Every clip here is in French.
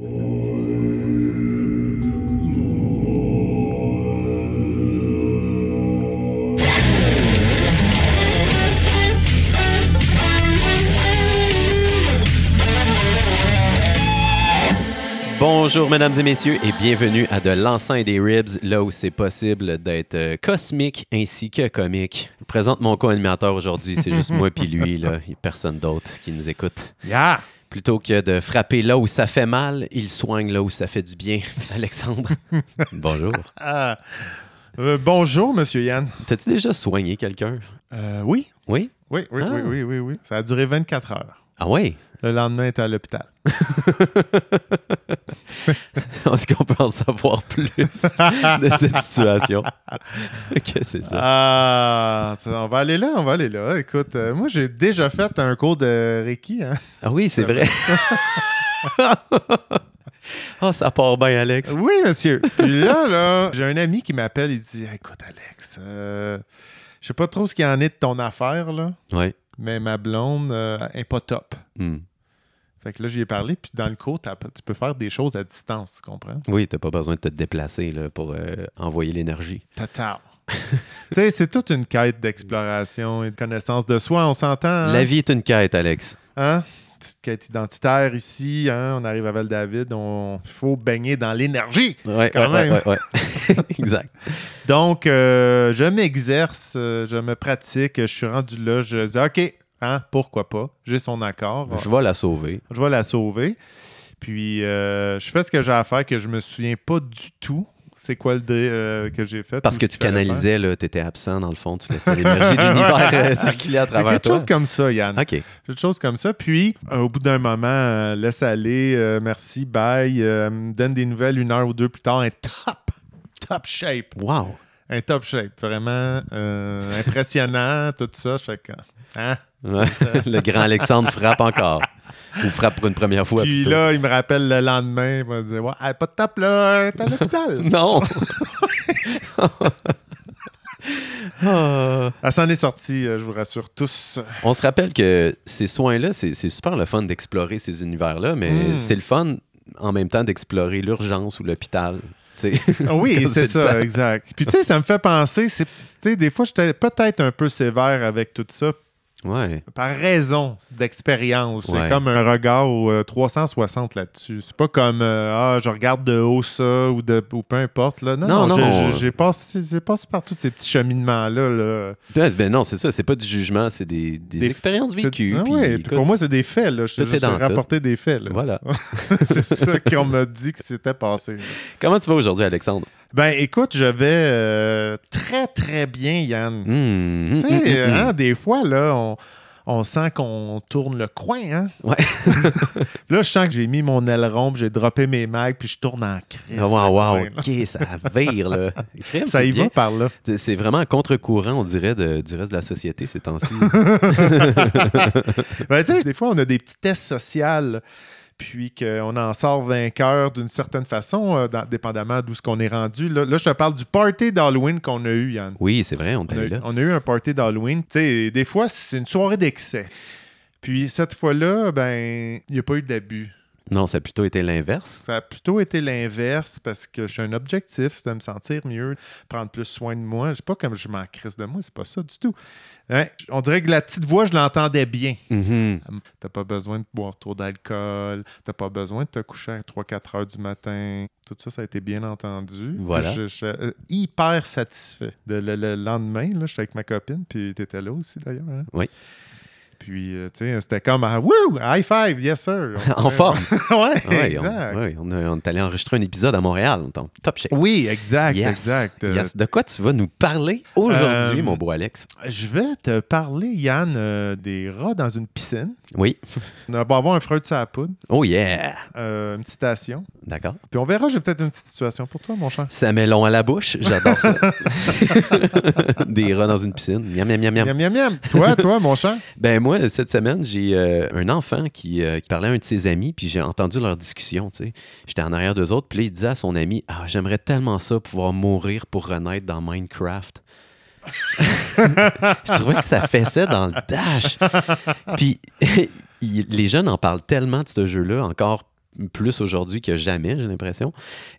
Bonjour, mesdames et messieurs, et bienvenue à De l'encens et des ribs, là où c'est possible d'être euh, cosmique ainsi que comique. Je présente mon co-animateur aujourd'hui, c'est juste moi puis lui, là. A personne d'autre qui nous écoute. Yeah! Plutôt que de frapper là où ça fait mal, il soigne là où ça fait du bien. Alexandre, bonjour. Ah, euh, bonjour, Monsieur Yann. T'as-tu déjà soigné quelqu'un? Euh, oui, Oui? oui, oui, Ah. oui, oui, oui, oui. Ça a duré 24 heures. Ah ouais? Le lendemain, était à l'hôpital. Est-ce qu'on peut en savoir plus de cette situation? Qu'est-ce que c'est ça? Ah, on va aller là, on va aller là. Écoute, euh, moi, j'ai déjà fait un cours de Reiki. Hein? Ah oui, c'est vrai. Ah, ça part bien, Alex. Oui, monsieur. Puis là, là, j'ai un ami qui m'appelle, il dit Écoute, Alex, euh, je sais pas trop ce qu'il y en est de ton affaire, là, Oui. mais ma blonde euh, est pas top. Hmm. Fait que là, j'y ai parlé, puis dans le cours, tu peux faire des choses à distance, tu comprends? Oui, t'as pas besoin de te déplacer là, pour euh, envoyer l'énergie. Total. tu sais, c'est toute une quête d'exploration et de connaissance de soi, on s'entend. hein? La vie est une quête, Alex. Hein? Petite quête identitaire ici, hein? on arrive à Val-David, on il faut baigner dans l'énergie. Ouais, Quand ouais, même. ouais, ouais, ouais. exact. Donc, euh, je m'exerce, euh, je me pratique, je suis rendu là, je dis OK, hein, pourquoi pas, j'ai son accord, Je vais la sauver. je vais la sauver. Puis, euh, je fais ce que j'ai à faire que je me souviens pas du tout. C'est quoi le dé euh, que j'ai fait? Parce que tu canalisais, là, t'étais absent dans le fond, tu laissais l'énergie de l'univers euh, circuler à travers quelque toi. chose comme ça, Yann. OK. Quelque chose comme ça. Puis, euh, au bout d'un moment, laisse aller, merci, bye. me donne des nouvelles une heure ou deux plus tard. Un top, top shape. Wow. Un top shape. Vraiment euh, impressionnant, tout ça. Je fais que, hein? Ouais. le grand Alexandre frappe encore. Ou frappe pour une première fois. Puis plutôt. là, il me rappelle le lendemain. Il m'a dit Ouais, pas de top là, t'es à l'hôpital. Non! Ah. Elle s'en est sortie, euh, je vous rassure tous. On se rappelle que ces soins-là, c'est c'est super le fun d'explorer ces univers-là, mais Mm. c'est le fun en même temps d'explorer l'urgence ou l'hôpital. Ah oui, c'est ça, temps. exact. Puis tu sais, ça me fait penser, c'est, des fois, j'étais peut-être un peu sévère avec tout ça, Ouais. par raison d'expérience. J'ai Ouais. comme un regard au, euh, 360 là-dessus. C'est pas comme euh, ah je regarde de haut ça ou de ou peu importe là. Non, Non, non, non. j'ai- j'ai- j'ai passé, j'ai passé par tous ces petits cheminements là. Ben, ben non, c'est ça, c'est pas du jugement, c'est des, des Des- expériences vécues. Ah ouais, écoute, pour moi c'est des faits là. Je tout. rapporté des faits là. Voilà. c'est ça qu'on m'a dit que c'était passé. Comment tu vas aujourd'hui, Alexandre? Ben écoute, je vais euh, très très bien Yann. Hum, Tu hum, hum, sais, hum, hein, des fois là on on sent qu'on tourne le coin, hein? Ouais. là, je sens que j'ai mis mon aileron, puis j'ai droppé mes mags, puis je tourne en crise. Ah, wow, ok, ça vire, là. Crème, Ça y bien. va par là. C'est- vraiment contre-courant, on dirait, de- du reste de la société ces temps-ci. Ben, tu sais, des fois, on a des petits tests sociaux, puis qu'on en sort vainqueur d'une certaine façon, euh, dans- dépendamment d'où ce qu'on est rendu. Là, Là, je te parle du party d'Halloween qu'on a eu, Yann. oui, c'est vrai, on a, eu là. on a eu un party d'Halloween. Tu sais, des fois, c'est une soirée d'excès. Puis cette fois-là, ben, il n'y a pas eu d'abus. Non, ça a plutôt été l'inverse. Ça a plutôt été l'inverse parce que j'ai un objectif, c'est de me sentir mieux, prendre plus soin de moi. Je sais pas comme je m'en crisse de moi, c'est pas ça du tout. Hein? On dirait que la petite voix, je l'entendais bien. Mhm. T'as pas besoin de boire trop d'alcool, t'as pas besoin de te coucher à 3-4 heures du matin. Tout ça, ça a été bien entendu. Voilà. Je, suis euh, hyper satisfait. De- le, le lendemain, j'étais avec ma copine, puis t'étais là aussi d'ailleurs. hein? Oui. Puis, euh, tu sais, c'était comme, ah, wouh, high five, yes sir. En forme. ouais, Ouais, exact. on, ouais, on, a- on est allé enregistrer un épisode à Montréal. en top shape. Oui, exact, Yes. exact. Euh, Yes. De quoi tu vas nous parler aujourd'hui, Euh, mon beau Alex? Je vais te parler, Yann, euh, des rats dans une piscine. Oui. On va avoir un Freud sur la poudre, Oh yeah! euh, une petite station. D'accord. Puis on verra, j'ai peut-être une petite situation pour toi, mon cher. Ça met long à la bouche. J'adore ça. Des rats dans une piscine. Miam, miam, miam, miam. Miam, miam, miam. Toi, toi, mon cher. Ben moi, cette semaine, j'ai euh, un enfant qui, euh, qui parlait à un de ses amis, puis j'ai entendu leur discussion. J'étais en arrière d'eux autres, puis il disait à son ami, « Ah, j'aimerais tellement ça, pouvoir mourir pour renaître dans Minecraft. » Je trouvais que ça fessait dans le dash. Puis les jeunes en parlent tellement de ce jeu-là, encore plus aujourd'hui que jamais, j'ai l'impression.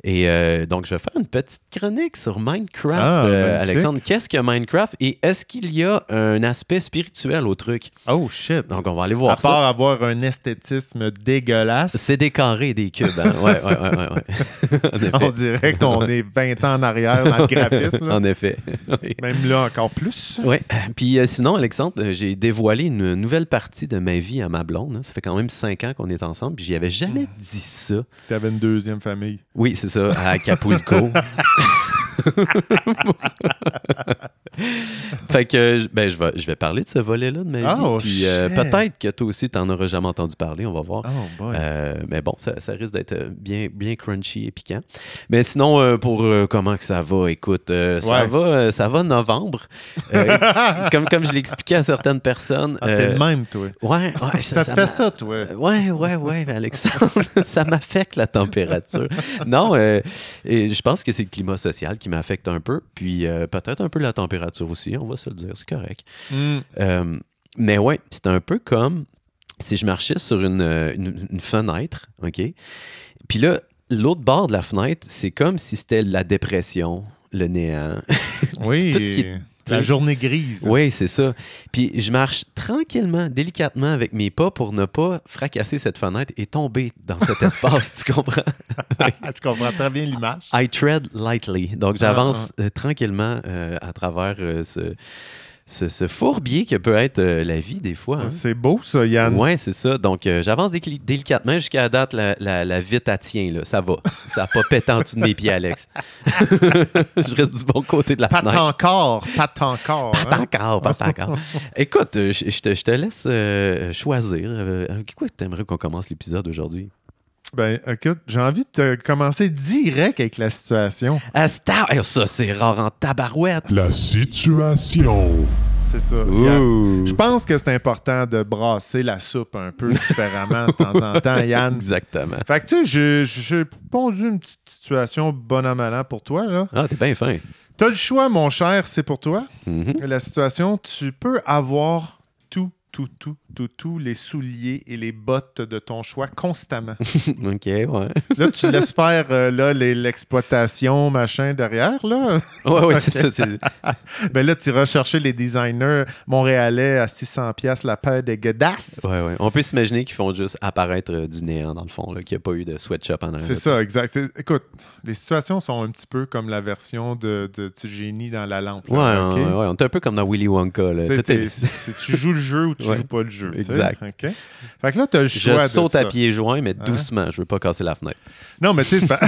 Et euh, donc, je vais faire une petite chronique sur Minecraft, Ah, euh. Alexandre. Qu'est-ce que Minecraft? Et est-ce qu'il y a un aspect spirituel au truc? Oh shit. Donc, on va aller voir à ça. part avoir un esthétisme dégueulasse, C'est des carrés, des cubes. hein? Ouais, ouais, ouais, ouais. ouais. on dirait qu'on est 20 ans en arrière dans le graphisme. là. En effet. Même là, encore plus. Oui. Puis euh, sinon, Alexandre, j'ai dévoilé une nouvelle partie de ma vie à ma blonde. hein. Ça fait quand même cinq ans qu'on est ensemble, puis j'y avais jamais dit ça. Tu avais une deuxième famille. Oui, c'est ça, à Acapulco. fait que ben, je, vais, je vais parler de ce volet-là de ma vie. Oh, puis euh, peut-être que toi aussi, tu n'en auras jamais entendu parler, on va voir. Oh. Euh, mais bon, ça, ça risque d'être euh, bien, bien crunchy et piquant. Mais sinon, euh, pour comment que ça va, écoute, ça, va, ça va novembre. Comme, comme je l'expliquais à certaines personnes. Ah, t'es le même, toi. ouais, ouais, Ça, te fait ça, toi? Ouais, ouais, ouais, Alexandre, ça m'affecte la température. Non, et je pense que c'est le climat social qui m'affecte un peu, puis euh, peut-être un peu la température aussi, on va se le dire, c'est correct. Hmm. Euh, mais ouais, c'est un peu comme si je marchais sur une, euh, une- une fenêtre, OK? Puis là, l'autre bord de la fenêtre, c'est comme si c'était la dépression, le néant. Oui. Tout ce qui- La journée grise. oui, c'est ça. Puis je marche tranquillement, délicatement avec mes pas pour ne pas fracasser cette fenêtre et tomber dans cet espace, tu comprends? Je comprends très bien l'image. I tread lightly. Donc j'avance euh, tranquillement euh, à travers euh, ce, ce, ce fourbier que peut être euh, la vie des fois. hein. C'est beau, ça, Yann. Ouais, c'est ça. Donc, euh, j'avance délicatement jusqu'à la date, la, la, la vitre à tient, là. Ça va. Ça n'a pas pété en dessous de mes pieds, Alex. je reste du bon côté de la Pas encore, pas encore. Pas hein. encore, pas encore. Écoute, euh, je, te, laisse euh, choisir. Avec quoi tu aimerais qu'on commence l'épisode aujourd'hui? Ben, écoute, j'ai envie de te commencer direct avec la situation. Ah, Star- ça, c'est rare en tabarouette. La situation. C'est ça. Yann. Je pense que c'est important de brasser la soupe un peu différemment de temps en temps, Yann. Exactement. Fait que tu sais, j'ai- pondu une petite situation bon à malin pour toi, là. Ah, t'es bien fin. T'as le choix, mon cher, c'est pour toi. Mhm. La situation, tu peux avoir tout, tout, tout, tout, les souliers et les bottes de ton choix constamment. OK, ouais. Là, tu laisses faire euh, là, l'exploitation, machin, derrière, là. Ouais, ouais, c'est ça. Ben là, tu iras chercher les designers montréalais à 600 pièces la paire de godasses. Ouais, ouais. On peut s'imaginer qu'ils font juste apparaître euh, du néant, dans le fond, là, qu'il n'y a pas eu de sweatshop en arrière. C'est ça, exact. Écoute, les situations sont un petit peu comme la version de, de, du génie dans la lampe. Ouais, ouais, ouais. On est un peu comme dans Willy Wonka. Là. Tu joues le jeu ou tu Ouais. joues pas le jeu. Exact. Fait que là, tu as le Je choix. de saute à ça. pieds joints, mais Hein? doucement. Je veux pas casser la fenêtre. Non, mais tu sais,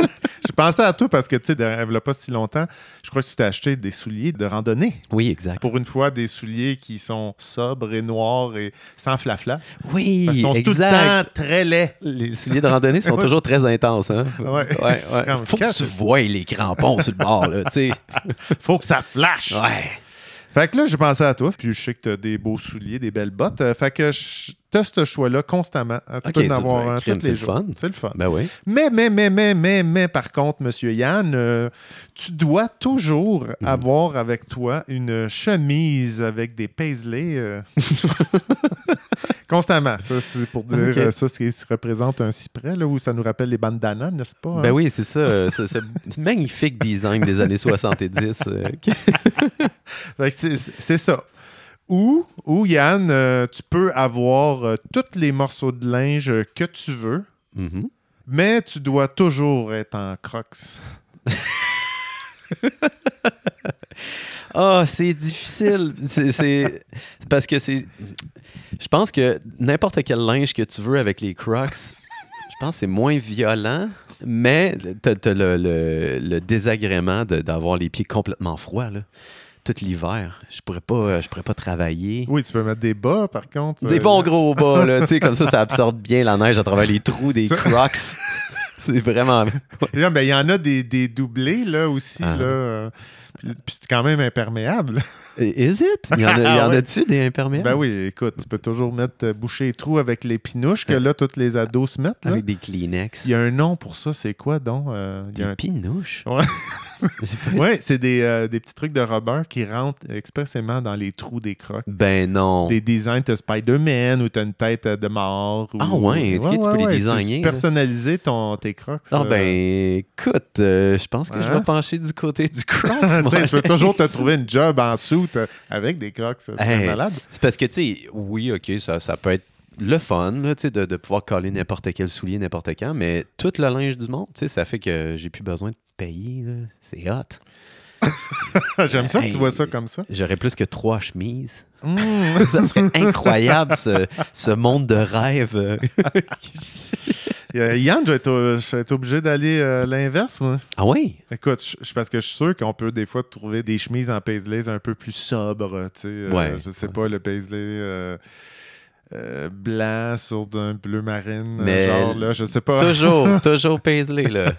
je pensais à toi parce que, tu sais, il n'y a pas si longtemps, je crois que tu t'es acheté des souliers de randonnée. Oui, exact. Pour une fois, des souliers qui sont sobres et noirs et sans flafla. Oui, qu'ils sont tout le exact. temps très laids. Les souliers de randonnée sont toujours très intenses. Hein? Ouais. Faut que tu vois les crampons sur le bord. Là, tu sais. Faut que ça flash. ouais. Fait que là, j'ai pensé à toi, puis je sais que tu as des beaux souliers, des belles bottes. Euh, fait que teste ce choix-là constamment. hein, Tu peux en avoir un tous c'est les le jours. fun. C'est le fun. Ben oui. Mais, mais, mais, mais, mais, mais, par contre, Monsieur Yann, euh, tu dois toujours Mhm. avoir avec toi une chemise avec des paisley. euh, Constamment. Ça, c'est pour dire euh, ça, c'est- ça représente un cyprès, là, où ça nous rappelle les bandanas, n'est-ce pas? hein? Ben oui, c'est ça. euh, ce, ce magnifique design des années 70. euh, qui- C'est c'est ça. Ou, ou Yann, euh, tu peux avoir euh, tous les morceaux de linge que tu veux, Mhm. mais tu dois toujours être en crocs. Ah, c'est difficile. C'est- parce que c'est. Je pense que n'importe quel linge que tu veux avec les Crocs, je pense que c'est moins violent, mais t'as as le, le- le désagrément d'avoir les pieds complètement froids. Là. Tout l'hiver. Je pourrais pas, euh, je pourrais pas travailler. Oui, tu peux mettre des bas, par contre. Des euh, bons gros bas, là. tu sais, comme ça, ça absorbe bien la neige à travers les trous des Crocs. c'est vraiment. Ben, il y en a des, des doublés, là, aussi, Ah. là. euh, puis puis c'est quand même imperméable. Is it? Il y en, a, il y en Ouais. a-tu des imperméables? Ben oui, écoute, tu peux toujours mettre euh, boucher les trous avec les pinouches que là, tous les ados se mettent. Là. Avec des Kleenex. Il y a un nom pour ça, c'est quoi donc? Euh, il y a Des un- pinouches? Oui, c'est des, euh, des petits trucs de rubber qui rentrent expressément dans les trous des crocs. Ben non. Des designs, t'as Spider-Man ou t'as une tête euh, de mort. ou- Ah ouais, tu peux les designer, là. personnaliser ton, tes crocs. Ah euh. ben, écoute, euh, je pense que je vais pencher du côté du Crocs. Tu tu peux toujours te trouver une job en soute avec des crocs. Serait Hey. malade. C'est parce que, tu sais, oui, OK, ça, ça peut être le fun, là, de, de pouvoir coller n'importe quel soulier n'importe quand, mais tout le linge du monde, ça fait que j'ai plus besoin de payer. C'est hot. J'aime ça que Hey. tu vois ça comme ça. J'aurais plus que trois chemises. Mm. ça serait incroyable, ce, ce monde de rêve. euh. Yann, je vais être, je vais être obligé d'aller euh, l'inverse, moi. ah oui? Écoute, je, je- parce que je suis sûr qu'on peut des fois trouver des chemises en paisley un peu plus sobres. Tu sais, euh, Ouais, je sais ouais. pas, le paisley euh, euh, blanc sur d'un bleu marine, euh, Mais genre là, je sais pas. Toujours, toujours Paisley, là.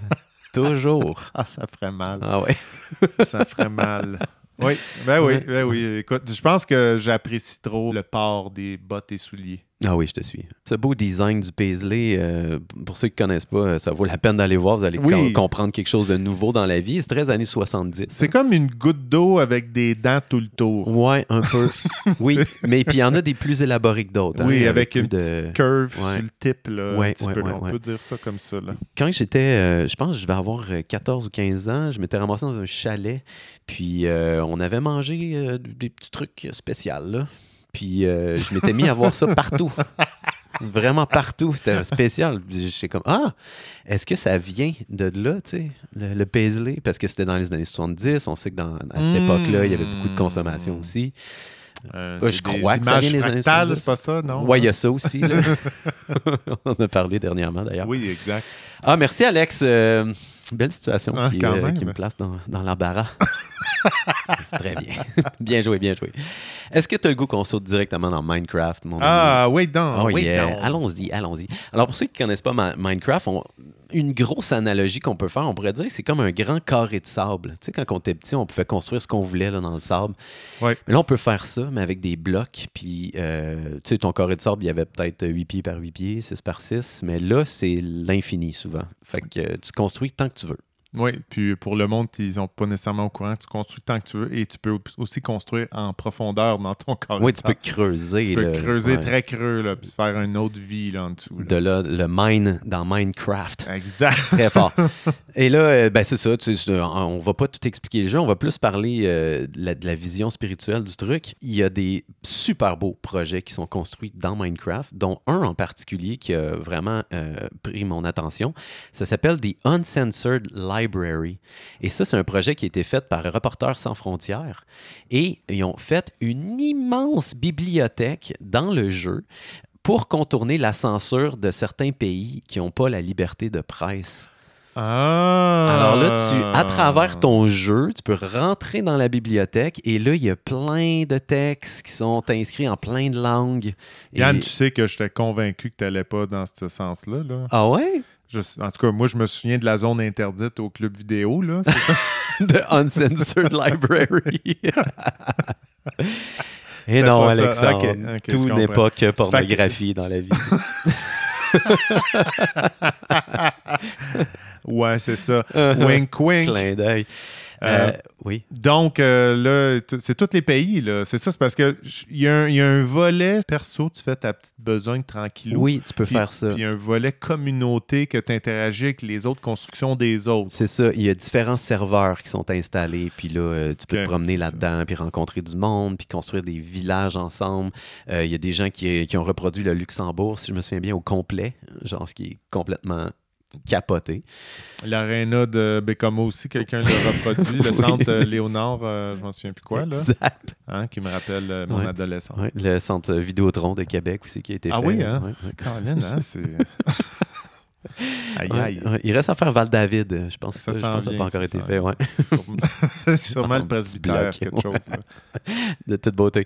Toujours. Ah, ça ferait mal. Ah ouais. ça ferait mal. Oui, ben oui, ben oui. Écoute, je pense que j'apprécie trop le port des bottes et souliers. Ah oui, je te suis. Ce beau design du Paisley, euh, pour ceux qui ne connaissent pas, euh, ça vaut la peine d'aller voir. Vous allez Oui. com- comprendre quelque chose de nouveau dans la vie. C'est très années 70. C'est comme une goutte d'eau avec des dents tout le tour. Ouais, un peu. oui, mais puis il y en a des plus élaborés que d'autres. hein, Oui, avec, une de- petite curve Ouais. sur le tip. Là, un Ouais, petit ouais, peu. On peut dire ça comme ça. Là. Quand j'étais, euh, je pense que je vais avoir euh, 14 ou 15 ans, je m'étais ramassé dans un chalet, puis euh, on avait mangé des petits trucs spéciaux, là. Puis euh, je m'étais mis à voir ça partout. Vraiment partout. C'était spécial. J'étais comme, ah, est-ce que ça vient de là, tu sais, le, le Paisley? Parce que c'était dans les années 70. On sait que dans, à cette Mm. époque-là, il y avait beaucoup de consommation aussi. Euh, c'est je crois que ça vient des années fractales, 70. c'est pas ça, non? Ouais, il y a ça aussi. Là. on en a parlé dernièrement, d'ailleurs. Oui, exact. Ah, merci, Alex. Euh, belle situation Ah, qui, euh, qui me place dans, dans l'embarras. C'est très bien. bien joué, bien joué. Est-ce que tu as le goût qu'on saute directement dans Minecraft, mon ami? Ah, wait donc, Oh wait yeah. Allons-y, allons-y. Alors, pour ceux qui ne connaissent pas Ma- Minecraft, on- une grosse analogie qu'on peut faire, on pourrait dire, c'est comme un grand carré de sable. Tu sais, quand on était petit, on pouvait construire ce qu'on voulait là, dans le sable. Ouais. Mais là, on peut faire ça, mais avec des blocs. Puis, euh, tu sais, ton carré de sable, il y avait peut-être 8 pieds par 8 pieds, 6 par 6. Mais là, c'est l'infini souvent. Fait que euh, tu construis tant que tu veux. Oui, puis pour le monde, ils sont pas nécessairement au courant. Tu construis tant que tu veux et tu peux aussi construire en profondeur dans ton corps. Oui, tu peux creuser. Tu peux creuser Ouais. très creux, là, puis faire une autre vie là, en dessous. là. De là, le mine dans Minecraft. Exact. Très fort. Et là, euh, ben, c'est ça. tu sais, on va pas tout expliquer le jeu. On va plus parler euh, de, la, de la vision spirituelle du truc. Il y a des super beaux projets qui sont construits dans Minecraft, dont un en particulier qui a vraiment euh, pris mon attention. Ça s'appelle The Uncensored Library. Et ça, c'est un projet qui a été fait par Reporters sans frontières. Et ils ont fait une immense bibliothèque dans le jeu pour contourner la censure de certains pays qui n'ont pas la liberté de presse. Ah. Alors là, tu, à travers ton jeu, tu peux rentrer dans la bibliothèque et là, il y a plein de textes qui sont inscrits en plein de langues. Et- Yann, tu sais que j'étais convaincu que tu n'allais pas dans ce sens-là. Là. Ah ouais? Je- en tout cas, moi, je me souviens de la zone interdite au club vidéo. Là. The Uncensored Library. Et C'est non. Alexandre, tout n'est pas que pornographie dans la vie. ouais, c'est ça. wink, wink. Clin d'œil. Euh, Euh, oui. Donc, euh, là, c'est tous les pays. là. C'est ça, c'est parce qu'il y, a un- y a un volet perso, tu fais ta petite besogne tranquillou. Oui, tu peux faire ça. Puis il y a un volet communauté que tu interagis avec les autres constructions des autres. C'est ça. Il y a différents serveurs qui sont installés. Puis là, tu peux te promener là-dedans, puis rencontrer du monde, puis construire des villages ensemble. Il y a des gens qui, qui ont reproduit le Luxembourg, si je me souviens bien, au complet. Genre, ce qui est complètement capoté. L'aréna de Bécamo aussi, quelqu'un l'a reproduit. Le Oui. centre euh, Léonard, euh, je m'en souviens plus quoi, là, Exact. hein, qui me rappelle euh, mon Ouais. adolescence. Ouais, le centre Vidéotron de Québec aussi qui a été Ah fait. oui, hein? Ouais, ouais. Colin, hein, c'est... aïe, aïe. ouais. Il reste à faire Val-David. Je pense Ça que je s'en pense que ça n'a pas encore été fait. Ouais. Sûrement- Sûrement le presbytère, bloc, quelque chose. de toute beauté.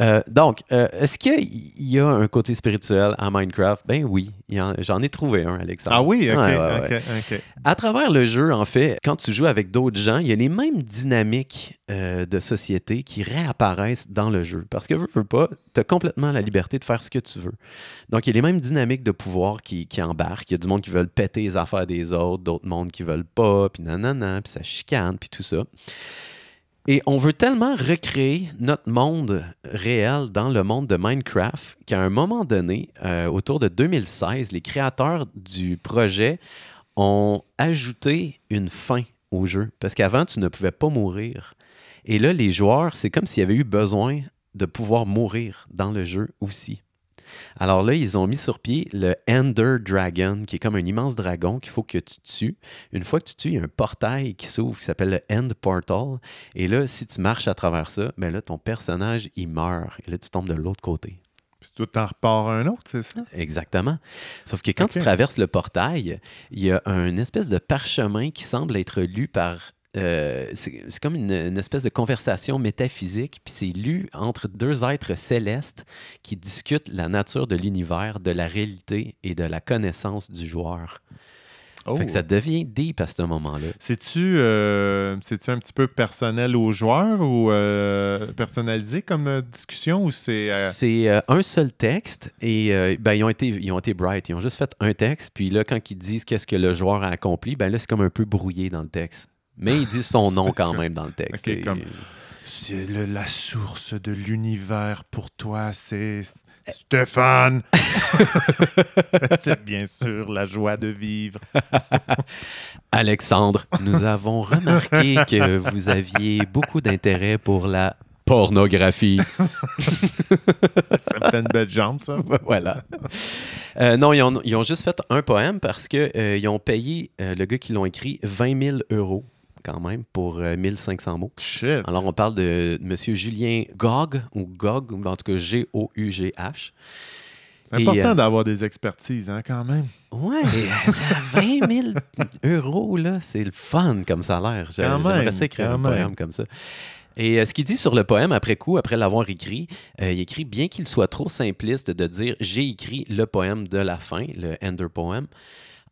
Euh, donc, euh, est-ce qu'il y a un côté spirituel à Minecraft? Ben oui, j'en ai trouvé un, Alexandre. Ah oui, ok, Ouais, ouais, ouais. ok, ok. À travers le jeu, en fait, quand tu joues avec d'autres gens, il y a les mêmes dynamiques euh, de société qui réapparaissent dans le jeu. Parce que, veux, veux pas, tu as complètement la liberté de faire ce que tu veux. Donc, il y a les mêmes dynamiques de pouvoir qui, embarquent. Il y a du monde qui veulent péter les affaires des autres, d'autres mondes qui veulent pas, puis nanana, puis ça chicane, puis tout ça. Et on veut tellement recréer notre monde réel dans le monde de Minecraft qu'à un moment donné, euh, autour de 2016, les créateurs du projet ont ajouté une fin au jeu. Parce qu'avant, tu ne pouvais pas mourir. Et là, les joueurs, c'est comme s'il y avait eu besoin de pouvoir mourir dans le jeu aussi. Alors là, ils ont mis sur pied le Ender Dragon, qui est comme un immense dragon qu'il faut que tu tues. Une fois que tu tues, il y a un portail qui s'ouvre qui s'appelle le End Portal. Et là, si tu marches à travers ça, ben là, ton personnage, il meurt. Et là, tu tombes de l'autre côté. Puis tout en repart un autre, c'est ça? Exactement. Sauf que quand tu traverses le portail, il y a un espèce de parchemin qui semble être lu par. Euh, c'est comme une, une espèce de conversation métaphysique, puis c'est lu entre deux êtres célestes qui discutent la nature de l'univers, de la réalité et de la connaissance du joueur. Oh. Fait que ça devient deep à ce moment-là. C'est-tu euh, c'est-tu un petit peu personnel aux joueurs ou euh, personnalisé comme discussion ou c'est. euh, C'est un seul texte et ben, ils, ont été, ils ont été bright. Ils ont juste fait un texte. Puis là, quand ils disent qu'est-ce que le joueur a accompli, ben là, c'est comme un peu brouillé dans le texte. Mais ils disent son nom quand même dans le texte. Ok, Et- comme- c'est le- la source de l'univers pour toi, c'est Stéphane. c'est bien sûr la joie de vivre. Alexandre, nous avons remarqué que vous aviez beaucoup d'intérêt pour la pornographie. Ça me fait une belle jambe, ça. voilà. Euh, non, ils ont, ils ont juste fait un poème parce qu'ils ont payé euh, le gars qui l'ont écrit 20 000 euros quand même pour euh, 1500 mots. Shit. Alors, on parle de M. Julien Gog, ou Gog, ou en tout cas G-O-U-G-H. Important euh, d'avoir des expertises, hein, quand même. Ouais, c'est à 20 000 euros, là. C'est le fun comme salaire. J'ai- Quand J'aimerais ça écrire un même. poème comme ça. Et euh, ce qu'il dit sur le poème après coup, après l'avoir écrit, euh, il écrit bien qu'il soit trop simpliste de dire j'ai écrit le poème de la fin, le Ender Poem.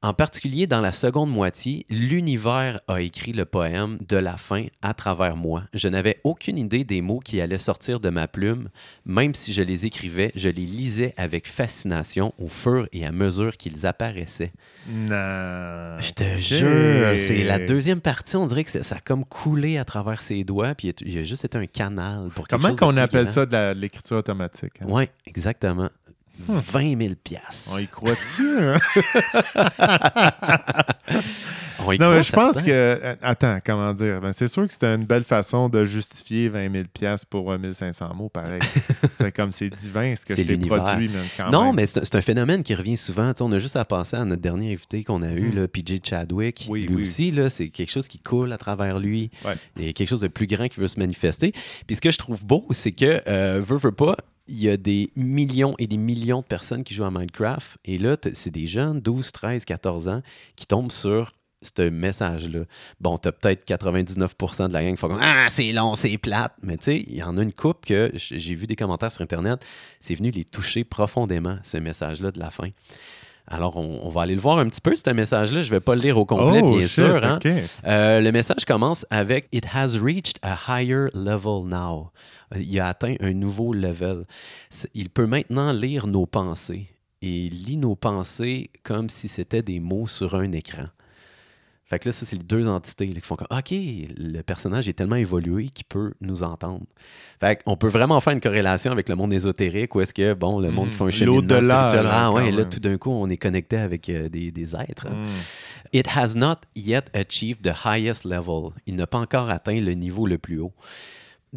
En particulier dans la seconde moitié, l'univers a écrit le poème de la fin à travers moi. Je n'avais aucune idée des mots qui allaient sortir de ma plume. Même si je les écrivais, je les lisais avec fascination au fur et à mesure qu'ils apparaissaient. Non. Je te jure, c'est la deuxième partie, on dirait que ça ça a comme coulé à travers ses doigts, puis il y a- juste été un canal pour quelque Comment qu'on appelle ça de l'écriture automatique? hein? Oui, exactement. 20 000 piastres. On y croit-tu? hein? On y Non, croit mais je pense que. euh, Attends, comment dire? Ben, c'est sûr que c'était une belle façon de justifier 20 000 piastres pour euh, 1500 mots, pareil. c'est comme c'est divin ce que je t'ai produit, quand Non, même. mais c'est un phénomène qui revient souvent. On a juste à penser à notre dernier invité qu'on a eu, Hmm. là, PJ Chadwick. Oui, lui oui. aussi, là, c'est quelque chose qui coule à travers lui. Ouais. Il y a quelque chose de plus grand qui veut se manifester. Puis ce que je trouve beau, c'est que, euh, veut, veut pas, il y a des millions et des millions de personnes qui jouent à Minecraft. Et là, c'est des jeunes, 12, 13, 14 ans, qui tombent sur ce message-là. Bon, t'as peut-être 99% de la gang qui font Ah, c'est long, c'est plate. Mais tu sais, il y en a une coupe que j'ai vu des commentaires sur Internet, c'est venu les toucher profondément, ce message-là de la fin. Alors, on, on va aller le voir un petit peu, ce message-là. Je ne vais pas le lire au complet, oh, bien shit, sûr. hein. Euh, le message commence avec It has reached a higher level now. Il a atteint un nouveau level. Il peut maintenant lire nos pensées. Et il lit nos pensées comme si c'était des mots sur un écran. Fait que là, ça, c'est les deux entités là, qui font comme OK, le personnage est tellement évolué qu'il peut nous entendre. Fait qu'on peut vraiment faire une corrélation avec le monde ésotérique où est-ce que, bon, le monde qui fait un cheminement L'au-delà, spirituel, là, ah ouais, là, tout d'un coup, on est connecté avec euh, des, des êtres. Hmm. It has not yet achieved the highest level. Il n'a pas encore atteint le niveau le plus haut.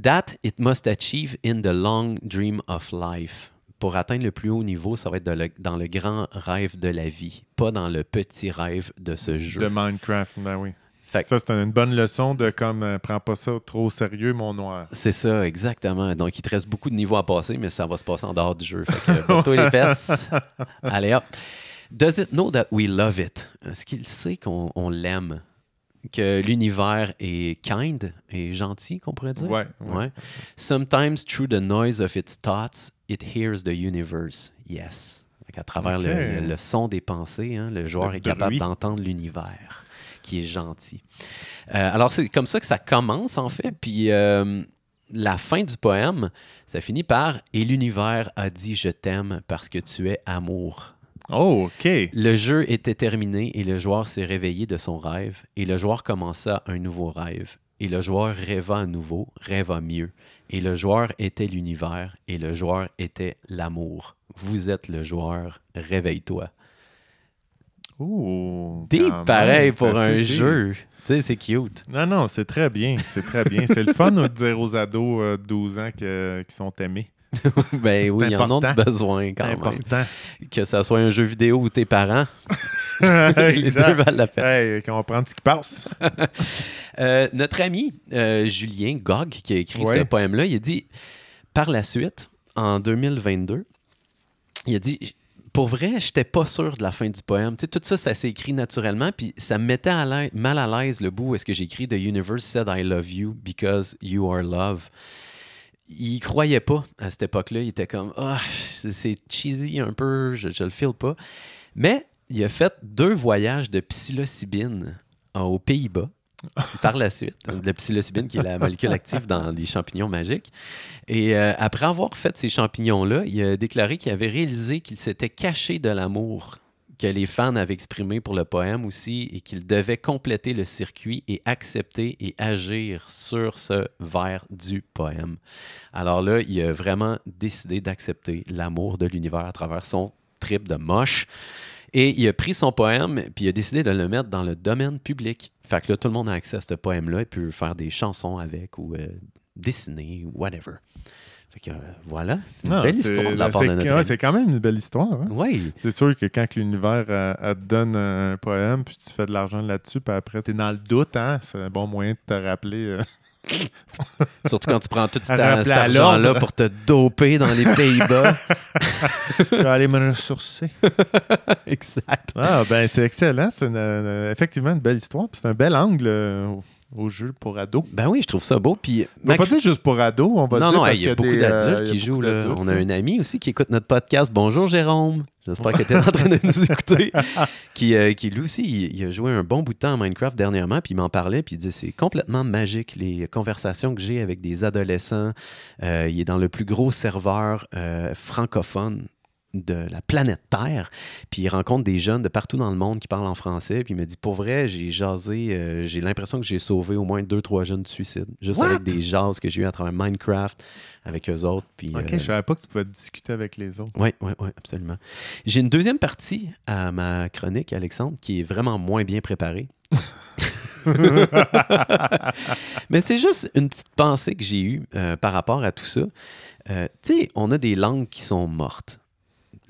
That it must achieve in the long dream of life. Pour atteindre le plus haut niveau, ça va être de le- dans le grand rêve de la vie, pas dans le petit rêve de ce jeu. De Minecraft, ben oui. Fait Ça, c'est une bonne leçon de comme, euh, prends pas ça trop au sérieux, mon noir. C'est ça, exactement. Donc, il te reste beaucoup de niveaux à passer, mais ça va se passer en dehors du jeu. Fait que, les fesses. Allez hop. Does it know that we love it? Est-ce qu'il sait qu'on on l'aime? Que l'univers est kind et gentil, qu'on pourrait dire? Ouais, ouais. Ouais. Sometimes, through the noise of its thoughts, it hears the universe. Yes. Qu'à travers le- Ok. le, le son des pensées, hein, le joueur Le est capable d'entendre l'univers qui est gentil. Euh, alors, c'est comme ça que ça commence, en fait. Puis euh, la fin du poème, ça finit par Et l'univers a dit je t'aime parce que tu es amour. Oh, OK. Le jeu était terminé et le joueur s'est réveillé de son rêve. Et le joueur commença un nouveau rêve. Et le joueur rêva à nouveau, rêva mieux. Et le joueur était l'univers et le joueur était l'amour. Vous êtes le joueur, réveille-toi. Ouh. Quand pareil même, pour un jeu. Tu sais, c'est cute. Non, non, c'est très bien. C'est très bien. C'est le fun de dire aux ados euh, de 12 ans que- qui sont aimés. ben oui, ils en ont besoin quand même. important. Que ça soit un jeu vidéo ou tes parents, les deux valent la peine. Hey, qu'on va prendre ce qui passe. Euh, notre ami euh, Julien Gog, qui a écrit Ouais. ce poème-là, il a dit par la suite, en 2022, il a dit pour vrai, j'étais pas sûr de la fin du poème. Tout ça, ça s'est écrit naturellement, puis ça me mettait à mal à l'aise le bout où est-ce que j'écris The universe said I love you because you are love. Il croyait pas à cette époque-là. Il était comme ah, c'est- c'est cheesy un peu, je, je le feel pas. Mais il a fait deux voyages de psilocybine aux Pays-Bas par la suite. La psilocybine, qui est la molécule active dans les champignons magiques. Et euh, après avoir fait ces champignons-là, il a déclaré qu'il avait réalisé qu'il s'était caché de l'amour que les fans avaient exprimé pour le poème aussi et qu'il devait compléter le circuit et accepter et agir sur ce vers du poème. Alors là, il a vraiment décidé d'accepter l'amour de l'univers à travers son trip de moche. Et il a pris son poème, puis il a décidé de le mettre dans le domaine public. Fait que là, tout le monde a accès à ce poème-là et peut faire des chansons avec ou euh, dessiner ou whatever. Fait que euh, voilà, c'est une Non, belle histoire de la part de notre ouais. C'est quand même une belle histoire. hein. Oui, C'est sûr que quand l'univers euh, te donne un poème, puis tu fais de l'argent là-dessus, puis après, tu es dans le doute, hein? c'est un bon moyen de te rappeler. surtout quand tu prends tout cet, cet argent-là pour te doper dans les Pays-Bas. je vais aller me ressourcer. exact. Ah, ben c'est excellent. C'est effectivement une belle histoire. C'est un bel angle euh, au, au jeu pour ados. Ben oui, je trouve ça beau. Puis, On va Mac- pas dire juste pour ados, on va non, dire non, parce il y a beaucoup euh, d'adultes qui jouent. Là. On a un ami aussi qui écoute notre podcast. Bonjour Jérôme. J'espère que tu es en train de nous écouter. qui, euh, qui, lui aussi, il, il a joué un bon bout de temps à Minecraft dernièrement, puis il m'en parlait, puis il disait c'est complètement magique les conversations que j'ai avec des adolescents. Euh, il est dans le plus gros serveur francophone de la planète Terre, puis il rencontre des jeunes de partout dans le monde qui parlent en français, puis il me dit pour vrai, j'ai jasé, euh, j'ai l'impression que j'ai sauvé au moins deux trois jeunes du suicide, juste What? avec des jases que j'ai eu à travers Minecraft avec eux autres, puis Ok, euh, je savais pas que tu pouvais discuter avec les autres. oui, oui, oui, absolument. J'ai une deuxième partie à ma chronique, Alexandre, qui est vraiment moins bien préparée. Mais c'est juste une petite pensée que j'ai eue euh, par rapport à tout ça. Tu sais, on a des langues qui sont mortes.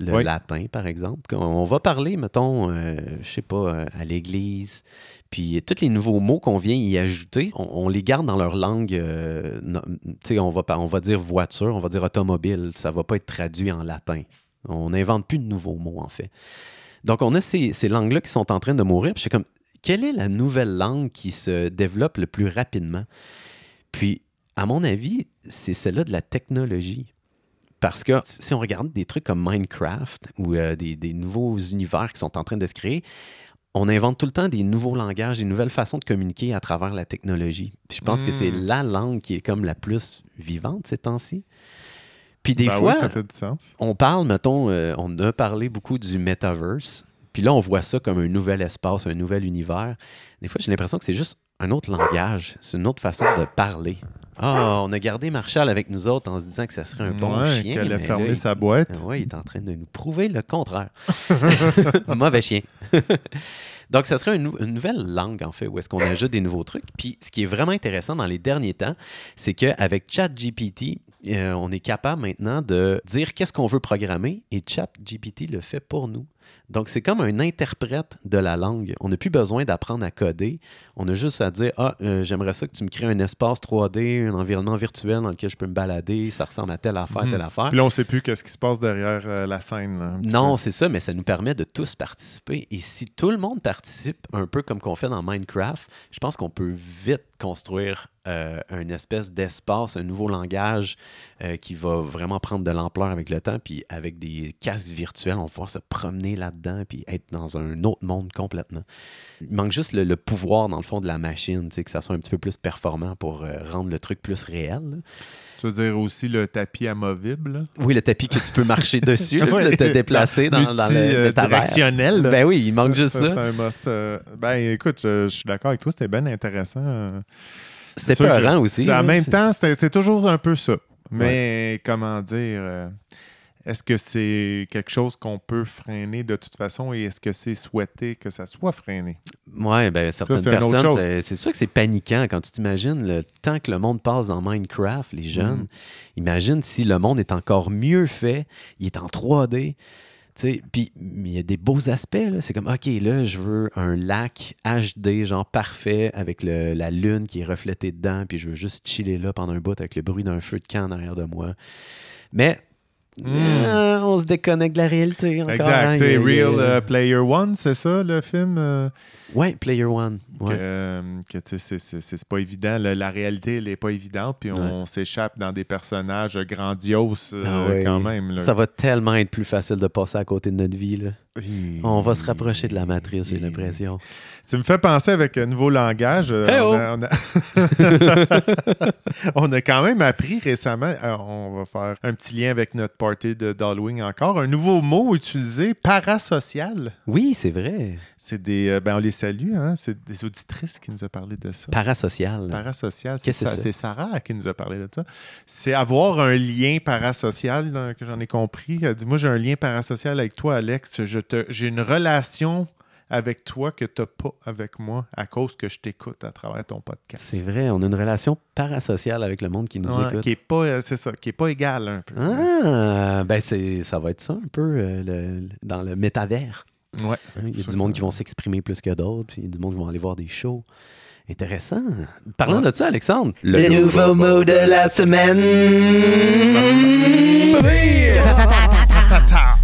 Le Oui. latin, par exemple. On va parler, mettons, euh, je sais pas, euh, à l'église. Puis tous les nouveaux mots qu'on vient y ajouter, on, on les garde dans leur langue. euh, no- tu sais, on va, on va dire voiture, on va dire automobile. Ça va pas être traduit en latin. On n'invente plus de nouveaux mots, en fait. Donc, on a ces, ces langues-là qui sont en train de mourir. Puis, je suis comme, quelle est la nouvelle langue qui se développe le plus rapidement? Puis, à mon avis, c'est celle-là de la technologie. Parce que si on regarde des trucs comme Minecraft ou euh, des, des nouveaux univers qui sont en train de se créer, on invente tout le temps des nouveaux langages, des nouvelles façons de communiquer à travers la technologie. Puis je pense que c'est Mm. la langue qui est comme la plus vivante ces temps-ci. Puis des Ben fois, oui, ça fait du sens. on parle, mettons, euh, on a parlé beaucoup du metaverse. Puis là, on voit ça comme un nouvel espace, un nouvel univers. Des fois, j'ai l'impression que c'est juste un autre langage. C'est une autre façon de parler. Ah, on a gardé Marshall avec nous autres en se disant que ça serait un bon Ouais, chien. Qu'elle a fermé là, sa boîte. il- ouais, il est en train de nous prouver le contraire. Mauvais chien. Donc, ça serait une nouvelle langue, en fait, où est-ce qu'on ajoute des nouveaux trucs. Puis, ce qui est vraiment intéressant dans les derniers temps, c'est qu'avec ChatGPT, euh, on est capable maintenant de dire qu'est-ce qu'on veut programmer et ChatGPT le fait pour nous. Donc, c'est comme un interprète de la langue. On n'a plus besoin d'apprendre à coder. On a juste à dire Ah, euh, j'aimerais ça que tu me crées un espace 3D, un environnement virtuel dans lequel je peux me balader. Ça ressemble à telle affaire, Mhm. telle affaire. Puis là, on sait plus qu'est-ce qui se passe derrière euh, la scène. là, Non, c'est ça, mais ça nous permet de tous participer. Et si tout le monde participe, un peu comme qu'on fait dans Minecraft, je pense qu'on peut vite construire euh, une espèce d'espace, un nouveau langage euh, qui va vraiment prendre de l'ampleur avec le temps. Puis avec des casques virtuels, on va pouvoir se promener là-dedans puis être dans un autre monde complètement. Il manque juste le, le pouvoir, dans le fond, de la machine, que ça soit un petit peu plus performant pour euh, rendre le truc plus réel. là. Tu veux dire aussi le tapis amovible? là? Oui, le tapis que tu peux marcher dessus, là, Ouais. puis te déplacer dans, dans le, le métavers. directionnel. là. Ben oui, il manque juste ça. un must, euh, ben écoute, je, je suis d'accord avec toi, c'était bien intéressant. C'était peurant aussi. En même temps, c'est toujours un peu ça. Mais comment dire, euh, est-ce que c'est quelque chose qu'on peut freiner de toute façon et est-ce que c'est souhaité que ça soit freiné? Ouais, ben certaines personnes, c'est- sûr que c'est paniquant quand tu t'imagines le temps que le monde passe dans Minecraft, les jeunes. Mhm. Imagine si le monde est encore mieux fait, il est en 3D. Puis il y a des beaux aspects. C'est comme, OK, là, je veux un lac HD, genre parfait, avec le- la lune qui est reflétée dedans, puis je veux juste chiller là pendant un bout avec le bruit d'un feu de camp derrière de moi. Mais Mm. euh, on se déconnecte de la réalité. Encore, hein. exact. A- a- Real euh, Player One, c'est ça le film? euh, Ouais, Player One. que, Ouais. euh, que, tu sais, c'est- pas évident. La, la réalité, elle n'est pas évidente. Puis on s'échappe dans des personnages grandioses euh, Ah oui. quand même. là. Ça va tellement être plus facile de passer à côté de notre vie. Là. Hi. On va se rapprocher de la matrice, j'ai l'impression. Tu me fais penser avec un nouveau langage. euh, Hey on, oh! a, on a- on a quand même appris récemment, euh, on va faire un petit lien avec notre party de d'Halloween encore, un nouveau mot utilisé, parasocial. Oui, c'est vrai. C'est des, euh, ben on les salue, hein, c'est des auditrices qui nous a parlé de ça. Parasocial. Parasocial, c'est ça- Sarah qui nous a parlé de ça. C'est avoir un lien parasocial, là, que j'en ai compris. Elle dit Moi, j'ai un lien parasocial avec toi, Alex. Je te, j'ai une relation avec toi que tu n'as pas avec moi à cause que je t'écoute à travers ton podcast. C'est vrai, on a une relation parasociale avec le monde qui nous Ouais, écoute. qui est pas, euh, c'est ça, qui est pas égal un peu. Ah, ben c'est, ça va être ça un peu euh, le- dans le métavers. Ouais. Hein, Il y a du monde ça- qui vont s'exprimer plus que d'autres, puis il y a du monde qui vont aller voir des shows. Intéressant. Parlant Ouais. de ça, Alexandre. Le nouveau mot de la semaine.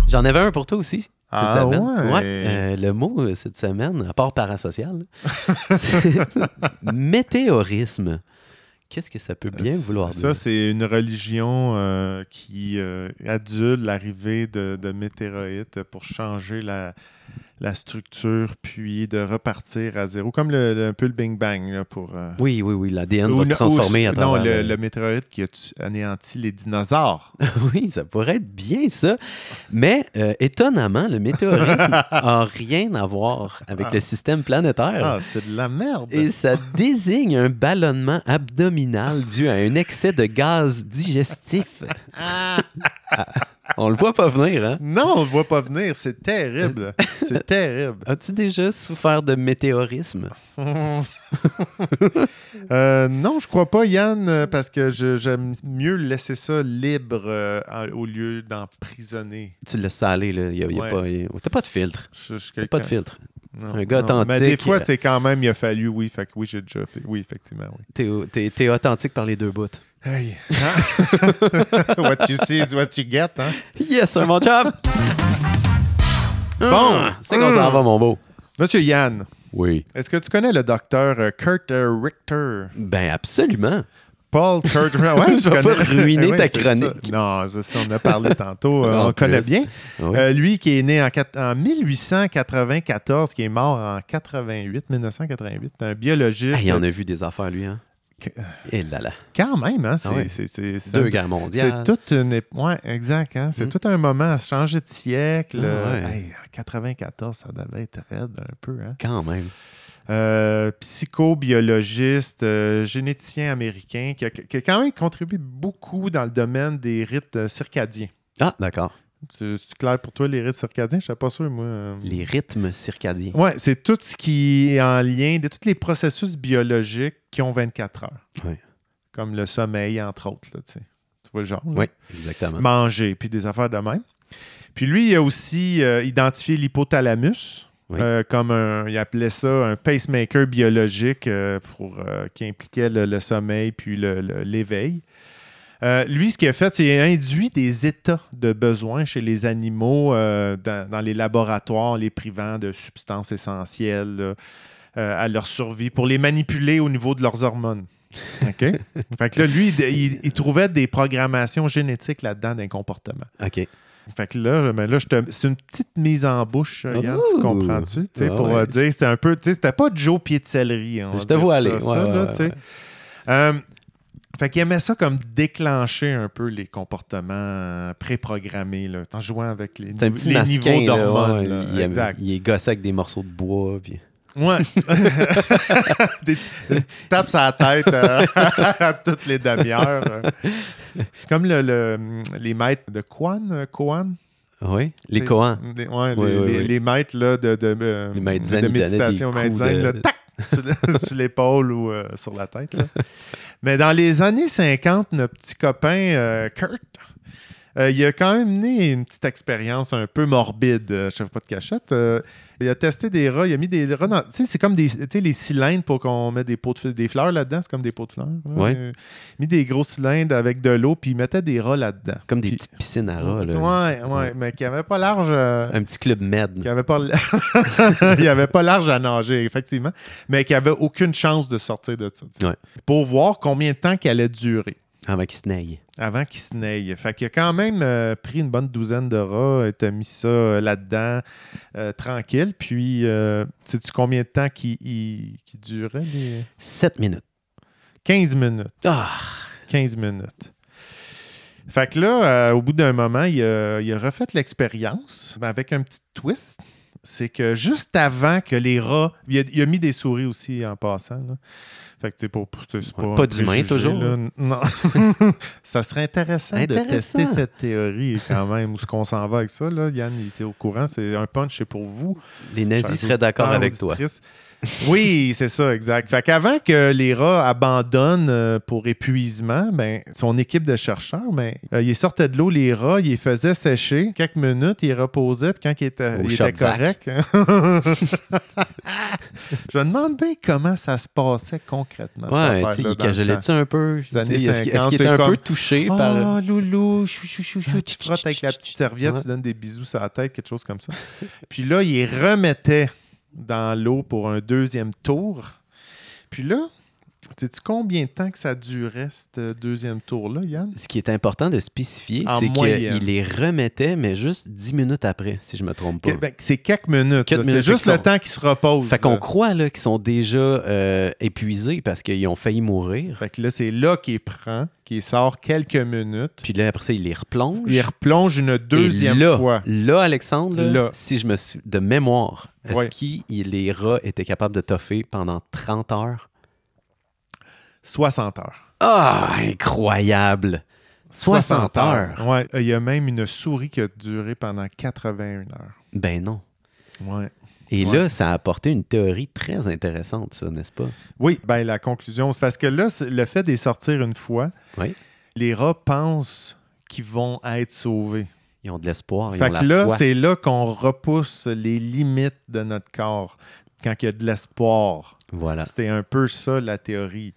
J'en avais un pour toi aussi. Cette Ah, semaine. ouais. euh, le mot euh, cette semaine, à part parasocial, météorisme. Qu'est-ce que ça peut bien vouloir Ça, dire? c'est une religion euh, qui euh, adule l'arrivée de, de météorites pour changer la, la structure, puis de repartir à zéro, comme le, le- un peu le Big Bang. là, pour, euh, Oui, oui, oui, l'ADN va se transformer ou- à Non, le, le météorite qui a anéanti les dinosaures. Oui, ça pourrait être bien ça. Mais euh, étonnamment, le météorisme a rien à voir avec le système planétaire. Ah, c'est de la merde. Et ça désigne un ballonnement abdominal dû à un excès de gaz digestif. Ah, On le voit pas venir, hein? Non, on ne voit pas venir. C'est terrible. c'est terrible. As-tu déjà souffert de météorisme? Euh, non, je crois pas, Yann, parce que j'aime mieux laisser ça libre euh, au lieu d'emprisonner. Tu l'as salé, là. Y a, y a Ouais. pas, y a- T'as pas de filtre. Je- je suis T'as pas de filtre. Non, Un gars non. Mais des authentique. fois, c'est quand même, il a fallu, oui. Fait que oui, j'ai déjà fait. Oui, effectivement, oui. T'es, t'es- t'es authentique par les deux bouts. Hey. Hein? what you see is what you get, hein? Yes, sir, mon chum! Bon. Ah, c'est qu'on s'en va, mon beau. Monsieur Yann, Oui. est-ce que tu connais le docteur euh, Kurt euh, Richter? Ben, absolument. Paul Kurt Ouais, Je vais pas ruiner Ouais, ta ça. chronique. Non, c'est ça, on a parlé tantôt. euh, on connaît bien. Oui. Euh, lui qui est né en, quat- en 1894, qui est mort en 88, 1988, un biologiste. Hey, il en a vu des affaires, lui, hein? Et là là. Quand même, hein? C'est Ah ouais. c'est- c'est- c'est Deux un- guerres mondiales. C'est toute une. Ouais, exact. Hein? C'est Mm. tout un moment à changer de siècle. Ah euh, ouais. hey, en 94, ça devait être raide un peu. Hein? Quand même. Euh, psychobiologiste, euh, généticien américain, qui a, qui a quand même contribué beaucoup dans le domaine des rites euh, circadiens. Ah, d'accord. C'est clair pour toi, les rites circadiens? Je ne suis pas sûr, moi. euh. Les rythmes circadiens. Ouais, c'est tout ce qui est en lien, de tous les processus biologiques qui ont 24 heures. Oui. Comme le sommeil, entre autres. Là, tu vois le genre? là? Oui, exactement. manger, puis des affaires de même. Puis lui, il a aussi euh, identifié l'hypothalamus Oui. euh, comme un, il appelait ça un pacemaker biologique euh, pour, euh, qui impliquait le, le sommeil puis l'éveil. Lui, ce qu'il a fait, c'est qu'il a induit des états de besoin chez les animaux dans, dans les laboratoires, les privant de substances essentielles. à leur survie, pour les manipuler au niveau de leurs hormones. OK? fait que là, lui, il, il- il trouvait des programmations génétiques là-dedans d'un comportement. OK. Fait que là, là je te- c'est une petite mise en bouche, euh, Yann, tu Ouh! comprends-tu? Tu sais, Ah pour ouais. euh, dire, c'était un peu, tu sais, c'était pas Joe pied de céleri. va Je te vois aller. ça, Ouais, là. Euh, fait qu'il aimait ça comme déclencher un peu les comportements euh, préprogrammés, là, en jouant avec les, un petit les masquin. niveaux d'hormones. là. il, exact. il est gossé avec des morceaux de bois. Puis... Ouais. des, des petites tapes à la tête euh, à toutes les demi-heures. Comme le, le- les maîtres de Kwan, euh, Koan? Oui. Les Koans. les- ouais, Oui, les, oui, les- oui. les maîtres là, de, de, euh, Les maîtres de méditation, maîtres zen, de- tac, sur, l'épaule ou euh, sur la tête. là. Mais dans les années 50, notre petit copain euh, Kurt, il a quand même mené une petite expérience un peu morbide, je fais pas de cachette. Il a testé des rats, il a mis des rats dans. Tu sais, c'est comme des, les cylindres pour qu'on mette des pots de, des fleurs là-dedans, c'est comme des pots de fleurs. Ouais. Euh, Il a mis des gros cylindres avec de l'eau, puis il mettait des rats là-dedans. Comme des Puis- petites piscines à rats. Là. Ouais, ouais, mais qui n'avaient pas large. euh, Un petit club med. qui avait pas il avait pas large à nager, effectivement, mais qui avait aucune chance de sortir de ça. Ouais. Pour voir combien de temps qu'elle allait durer Avant qu'il se naille. avant qu'il se naille. Fait qu'il a quand même euh, pris une bonne douzaine de rats, et t'a mis ça euh, là-dedans, euh, tranquille. Puis, sais-tu combien de temps qu'il il- qu'il durait? les- 7 minutes. 15 minutes. Ah! 15 minutes. Fait que là, au bout d'un moment, il a, il a refait l'expérience avec un petit twist. C'est que juste avant que les rats. Il a, il a mis des souris aussi en passant. là. Fait que pour. c'est- un pas d'humain, toujours? là. Non. ça serait intéressant, de tester cette théorie quand même. Où est-ce qu'on s'en va avec ça? Là? Yann, il était au courant. C'est un punch, c'est pour vous. Les nazis Chers seraient d'accord avec toi. Oui, c'est ça, exact. Fait qu'avant que les rats abandonnent euh, pour épuisement, ben, son équipe de chercheurs, ben, euh, ils sortaient de l'eau, les rats, ils les faisaient sécher quelques minutes, ils reposaient, puis quand ils étaient, ils étaient corrects. Je me demande bien comment ça se passait concrètement. Ouais, il cajolait-tu un peu? Est-ce qu'il est-ce 50, qu'il était un peu touché par. Oh, loulou, chou, chou, chou, chou. Ah, tu te frottes avec la petite serviette, tu donnes des bisous sur la tête, quelque chose comme ça. Puis là, il les remettait dans l'eau pour un deuxième tour. Puis là, sais-tu combien de temps que ça durait, ce deuxième tour-là, Yann? Ce qui est important de spécifier, En c'est qu'il les remettait, mais juste 10 minutes après, si je me trompe pas. Que- ben, c'est quelques minutes. Quelques là. minutes, C'est juste le temps qu'ils se reposent. Fait qu'on croit là, qu'ils sont déjà euh, épuisés parce qu'ils ont failli mourir. Fait que là, c'est là qu'il prend, qu'il sort quelques minutes. Puis là, après ça, ils les replongent. Il replonge une deuxième Et là, fois. Là, Alexandre, là, si je me suis de mémoire, est-ce Ouais. que les rats étaient capables de toffer pendant 30 heures? 60 heures. Ah, incroyable! 60 heures. Ouais, il y a même une souris qui a duré pendant 81 heures. Ben non. Ouais. Et Ouais. là, ça a apporté une théorie très intéressante, ça, n'est-ce pas? Oui, ben la conclusion, c'est parce que là, le fait de les sortir une fois, Oui. les rats pensent qu'ils vont être sauvés. Ils ont de l'espoir, ils Fait ont que la là, c'est là qu'on repousse les limites de notre corps quand il y a de l'espoir. Voilà. C'était un peu ça la théorie.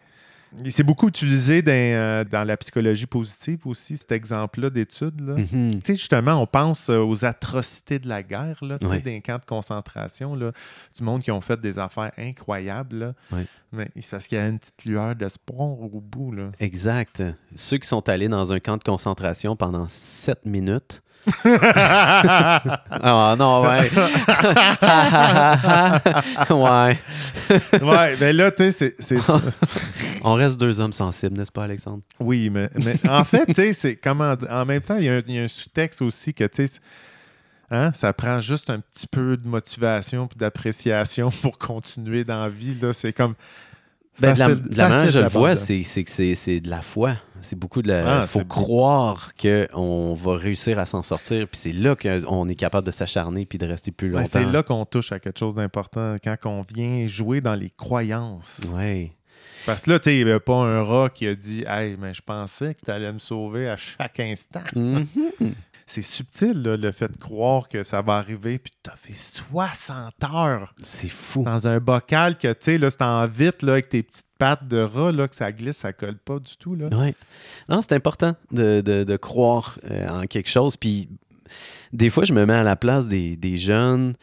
C'est beaucoup utilisé dans, euh, dans la psychologie positive aussi, cet exemple-là d'études. Mhm. Tu sais, justement, on pense euh, aux atrocités de la guerre, là, Ouais. des camps de concentration, là, du monde qui ont fait des affaires incroyables. là. Ouais. Mais c'est parce qu'il y a une petite lueur d'espoir au bout. Là. Exact. Ceux qui sont allés dans un camp de concentration pendant 7 minutes. Ah non, ouais. ouais. ouais, mais là, tu sais, c'est- c'est ça. On reste deux hommes sensibles, n'est-ce pas, Alexandre? Oui, mais, mais en fait, tu sais, c'est comment dire- En même temps, il y a un, il y a un sous-texte aussi que, tu sais, hein, ça prend juste un petit peu de motivation et d'appréciation pour continuer dans la vie. Là. C'est comme. Ben, de la, facile- de la je le vois, c'est c'est que c'est- de la foi. C'est beaucoup de la. Ah, Il faut croire qu'on va réussir à s'en sortir. Puis c'est là qu'on est capable de s'acharner puis de rester plus Ben, longtemps. c'est là qu'on touche à quelque chose d'important quand on vient jouer dans les croyances. Ouais. Parce que là, tu sais, il n'y avait pas un rat qui a dit Hey, mais je pensais que tu allais me sauver à chaque instant. Mhm. C'est subtil, là, le fait de croire que ça va arriver, puis tu as fait 60 heures C'est fou. dans un bocal que, tu sais, là, c'est en vite, là, avec tes petites pattes de rat, là, que ça glisse, ça colle pas du tout, là. Ouais. Non, c'est important de, de- de croire euh, en quelque chose. Puis des fois, je me mets à la place des, des jeunes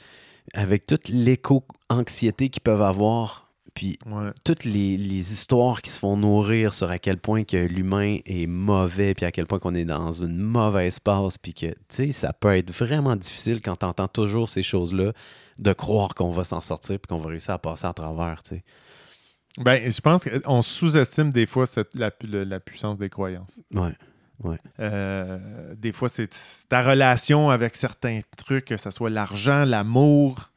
avec toute l'éco-anxiété qu'ils peuvent avoir, puis Ouais. toutes les, les histoires qui se font nourrir sur à quel point que l'humain est mauvais, puis à quel point qu'on est dans une mauvaise passe, puis que, tu sais, ça peut être vraiment difficile quand tu entends toujours ces choses-là, de croire qu'on va s'en sortir, puis qu'on va réussir à passer à travers, tu sais. Ben, je pense qu'on sous-estime des fois cette- la, puissance des croyances. Ouais. Euh, des fois, c'est ta relation avec certains trucs, que ce soit l'argent, l'amour.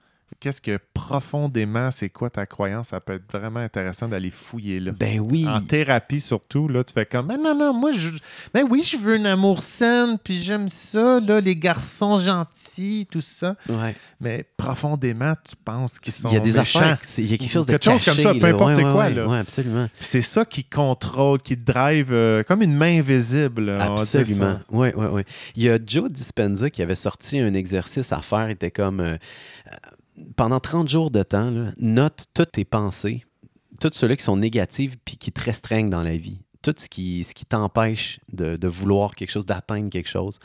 Qu'est-ce que profondément, c'est quoi ta croyance? Ça peut être vraiment intéressant d'aller fouiller là. Ben oui. En thérapie, surtout, là, tu fais comme Ah, non, non, moi, je. Ben oui, je veux un amour sain, puis j'aime ça, là, les garçons gentils, tout ça. Ouais. Mais profondément, tu penses qu'ils sont Il y a des méchants. affaires, il y a quelque chose de Quelque chose comme ça, peu importe Ouais, c'est ouais, quoi, là. Absolument. C'est ça qui contrôle, qui drive euh, comme une main invisible. Absolument. Oui, oui, oui. Il y a Joe Dispenza qui avait sorti un exercice à faire. Il était comme euh, pendant 30 jours de temps, là, note toutes tes pensées, toutes ceux-là qui sont négatives puis qui te restreignent dans la vie. Tout ce qui, ce qui t'empêche de, de vouloir quelque chose, d'atteindre quelque chose.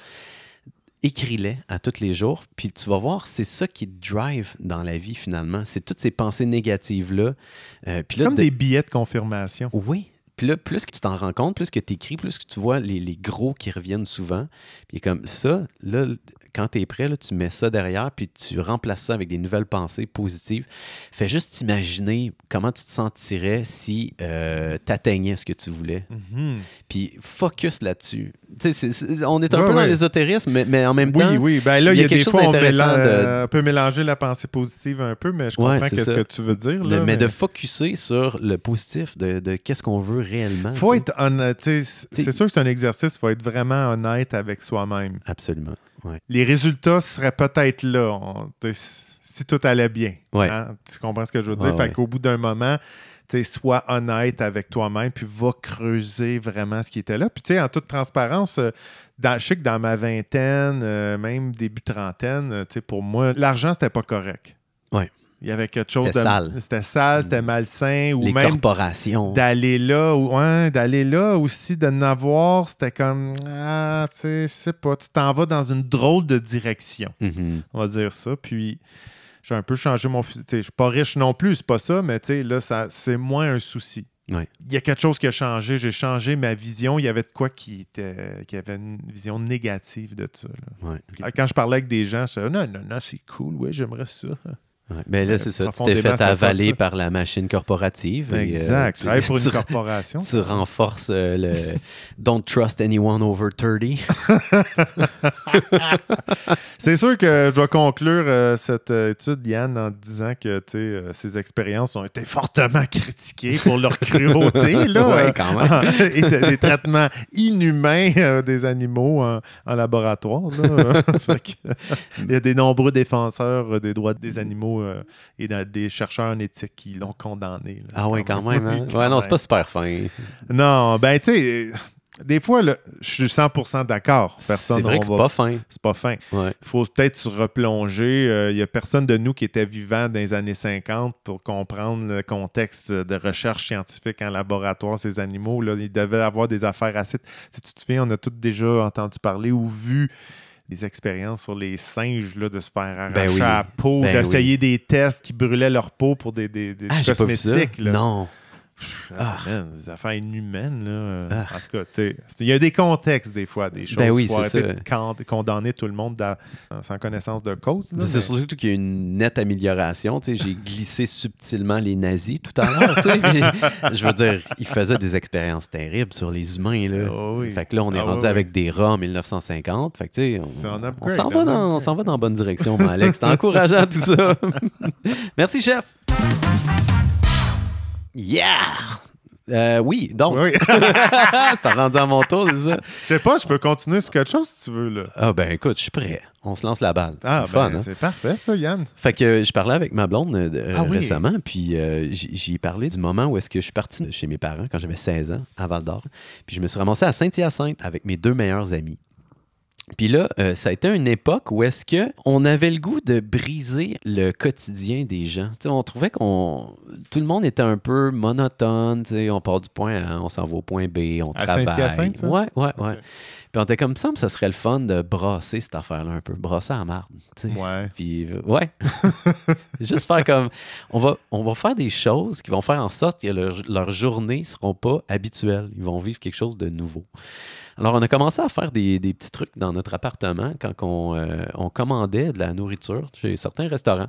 Écris-les à tous les jours, puis tu vas voir, c'est ça qui te drive dans la vie finalement. C'est toutes ces pensées négatives-là. Euh, là, Comme de- des billets de confirmation. oui. Puis là, plus que tu t'en rends compte, plus que tu écris, plus que tu vois les, les gros qui reviennent souvent. Puis comme ça, là, quand tu es prêt, là, tu mets ça derrière, puis tu remplaces ça avec des nouvelles pensées positives. Fais juste imaginer comment tu te sentirais si tu atteignais ce que tu voulais. Mhm. Puis focus là-dessus. On est un Ouais, peu dans l'ésotérisme, mais, mais en même Oui, temps, oui. Ben là, il y a, quelque des chose fois, on, mélange- de- euh, on peut mélanger la pensée positive un peu, mais je comprends ça. que tu veux dire. mais, de focuser sur le positif, de, de qu'est-ce qu'on veut réellement. faut tu sais. être honnête. C'est sûr que c'est un exercice, il faut être vraiment honnête avec soi-même. Absolument. Ouais. Les résultats seraient peut-être là on- si tout allait bien. Ouais. Hein? Tu comprends ce que je veux dire? Ouais, fait qu'au bout d'un moment, sois honnête avec toi-même, puis va creuser vraiment ce qui était là. Puis, tu sais, en toute transparence, euh, dans, je sais que dans ma vingtaine, euh, même début trentaine, euh, tu sais, pour moi, l'argent, c'était pas correct. Ouais. Il y avait quelque chose C'était de. sale. C'était sale, c'était malsain, ou Les même corporations. d'aller là, ou, ouais, d'aller là aussi, de n'avoir, c'était comme, ah, tu sais, je sais pas, tu t'en vas dans une drôle de direction Mhm. on va dire ça. Puis j'ai un peu changé mon fusil. Tu sais, Je suis pas riche non plus, c'est pas ça, mais tu sais, là, ça, c'est moins un souci. Il y a quelque chose qui a changé. J'ai changé ma vision. Il y avait de quoi qui, était, qui avait une vision négative de ça. là. Ok. Quand je parlais avec des gens, je disais non, non, non, c'est cool, oui, j'aimerais ça. Ouais. Mais là, Euh, c'est ça. Tu t'es fait avaler par la machine corporative. et, euh, exact. tu- pour une corporation. Tu renforces euh, le Don't trust anyone over 30. C'est sûr que je dois conclure euh, cette étude, Yann, en disant que ces expériences ont été fortement critiquées pour leur cruauté. là, Ouais, quand même. et de- des traitements inhumains des animaux en, en laboratoire. là. Fait que, il y a des nombreux défenseurs des droits des animaux euh, et dans- des chercheurs en éthique qui l'ont condamné. là, Ah ouais, quand même. hein? Oui, quand Ouais, non, c'est même. pas super fin. Non, ben tu sais, des fois, là, je suis 100% d'accord. Personne C'est vrai que c'est pas fin. c'est pas fin. Ouais. Il faut peut-être se replonger. Il n'y a personne de nous qui était vivant dans les années 50 pour comprendre le contexte de recherche scientifique en laboratoire, ces animaux. Là, il devait avoir des affaires assez. Si tu te souviens, on a tous déjà entendu parler ou vu des expériences sur les singes là, de se faire arracher Ben oui. la peau, Ben d'essayer des tests qui brûlaient leur peau pour des, des, des Ah, cosmétiques. là. Non. Ah, man, des affaires inhumaines. Là. Ah. En tout cas, tu sais, il y a des contextes des fois, des choses. Ben oui, c'est ça. condamner tout le monde dans- sans connaissance de cause. C'est mais- surtout qu'il y a une nette amélioration. Tu sais, J'ai glissé subtilement les nazis tout à l'heure. tu sais, puis Je veux dire, ils faisaient des expériences terribles sur les humains. Là. Ah oui. Fait que là, on est Ah rendu oui, avec des rats en 1950. Fait que, tu sais, on, s'en va, dans- on va dans la bonne direction, mon Alex. C'est encourageant tout ça. Merci, chef. Yeah! Euh, oui, donc, Oui. t'as rendu à mon tour, c'est ça? Je sais pas, je peux continuer sur quelque chose si tu veux. Là. Ah ben écoute, je suis prêt. On se lance la balle. Ah, c'est fun, ben, hein? c'est parfait, ça, Yann. Fait que euh, je parlais avec ma blonde euh, Ah oui. récemment, puis euh, j- j'y ai parlé du moment où est-ce que je suis parti chez mes parents quand j'avais 16 ans, à Val-d'Or. Puis je me suis ramassé à Saint-Hyacinthe avec mes deux meilleurs amis. Puis là, euh, ça a été une époque où est-ce que on avait le goût de briser le quotidien des gens. Tu sais, on trouvait qu'on tout le monde était un peu monotone. On part du point A, on s'en va au point B, on À travaille. Ça? Ouais, ouais, ouais. Puis on était comme ça, mais ça serait le fun de brasser cette affaire-là un peu, brasser à marde. Ouais. Puis, euh, ouais. Juste faire comme. On va, on va faire des choses qui vont faire en sorte que leur, leurs journées ne seront pas habituelles. Ils vont vivre quelque chose de nouveau. Alors, on a commencé à faire des, des petits trucs dans notre appartement quand on, euh, on commandait de la nourriture chez certains restaurants.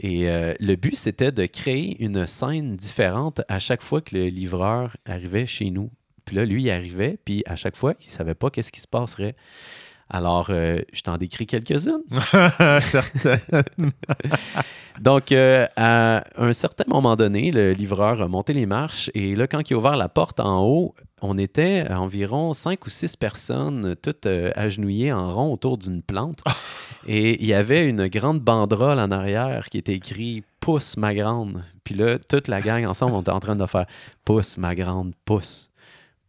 Et euh, le but, c'était de créer une scène différente à chaque fois que le livreur arrivait chez nous. Puis là, lui, il arrivait, puis à chaque fois, il ne savait pas qu'est-ce qui se passerait. Alors, euh, je t'en décris quelques-unes. Certain. Donc, euh, à un certain moment donné, le livreur a monté les marches et là, quand il a ouvert la porte en haut, on était à environ cinq ou six personnes, toutes euh, agenouillées en rond autour d'une plante. et il y avait une grande banderole en arrière qui était écrit Pousse ma grande. Puis là, toute la gang ensemble, on était en train de faire Pousse ma grande, pousse.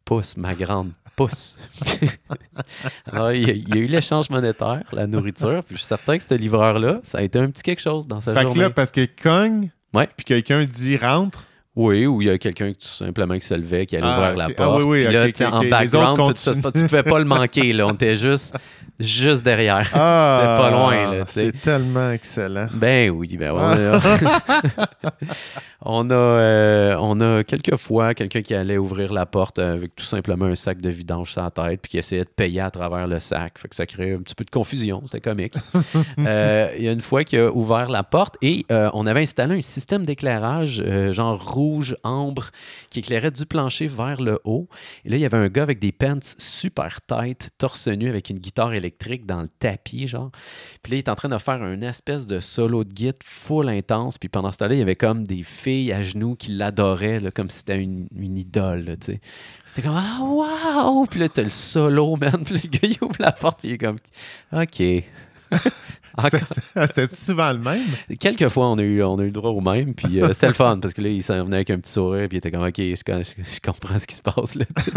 Pousse ma grande, pousse. Alors, il y, a, il y a eu l'échange monétaire, la nourriture. Puis je suis certain que ce livreur-là, ça a été un petit quelque chose dans sa fait que journée. là, parce qu'il cogne, Ouais. puis quelqu'un dit rentre. Oui, ou il y a quelqu'un qui tout simplement qui se levait, qui allait Ah, ouvrir la. Ah, porte. oui, oui, Puis là, ok, en background, tout ça, tu continuent. pouvais pas le manquer. Là. On était juste, juste derrière. Ah, pas loin, là. C'est tellement excellent. Ben oui, ben on a, on a, euh, on a quelques fois quelqu'un qui allait ouvrir la porte avec tout simplement un sac de vidange sur la tête puis qui essayait de payer à travers le sac. Fait que ça créait un petit peu de confusion, c'est comique. Euh, Il y a une fois qu'il a ouvert la porte et euh, on avait installé un système d'éclairage euh, genre rouge, ambre, qui éclairait du plancher vers le haut. Et là, il y avait un gars avec des pants super tight, torse nu, avec une guitare électrique dans le tapis, genre. Puis là, il est en train de faire une espèce de solo de guitare full intense. Puis pendant ce temps-là, il y avait comme des filles à genoux qui l'adoraient, comme si c'était une, idole, tu sais. C'était comme Ah, wow! Puis là, t'as le solo, man. Puis le gars, il ouvre la porte, il est comme OK. Encore- C'était souvent le même. Quelques fois, on a eu, on a eu le droit au même, puis euh, c'est le fun, parce que là, il s'en venait avec un petit sourire, puis il était comme, OK, je, je- je comprends ce qui se passe, là, tu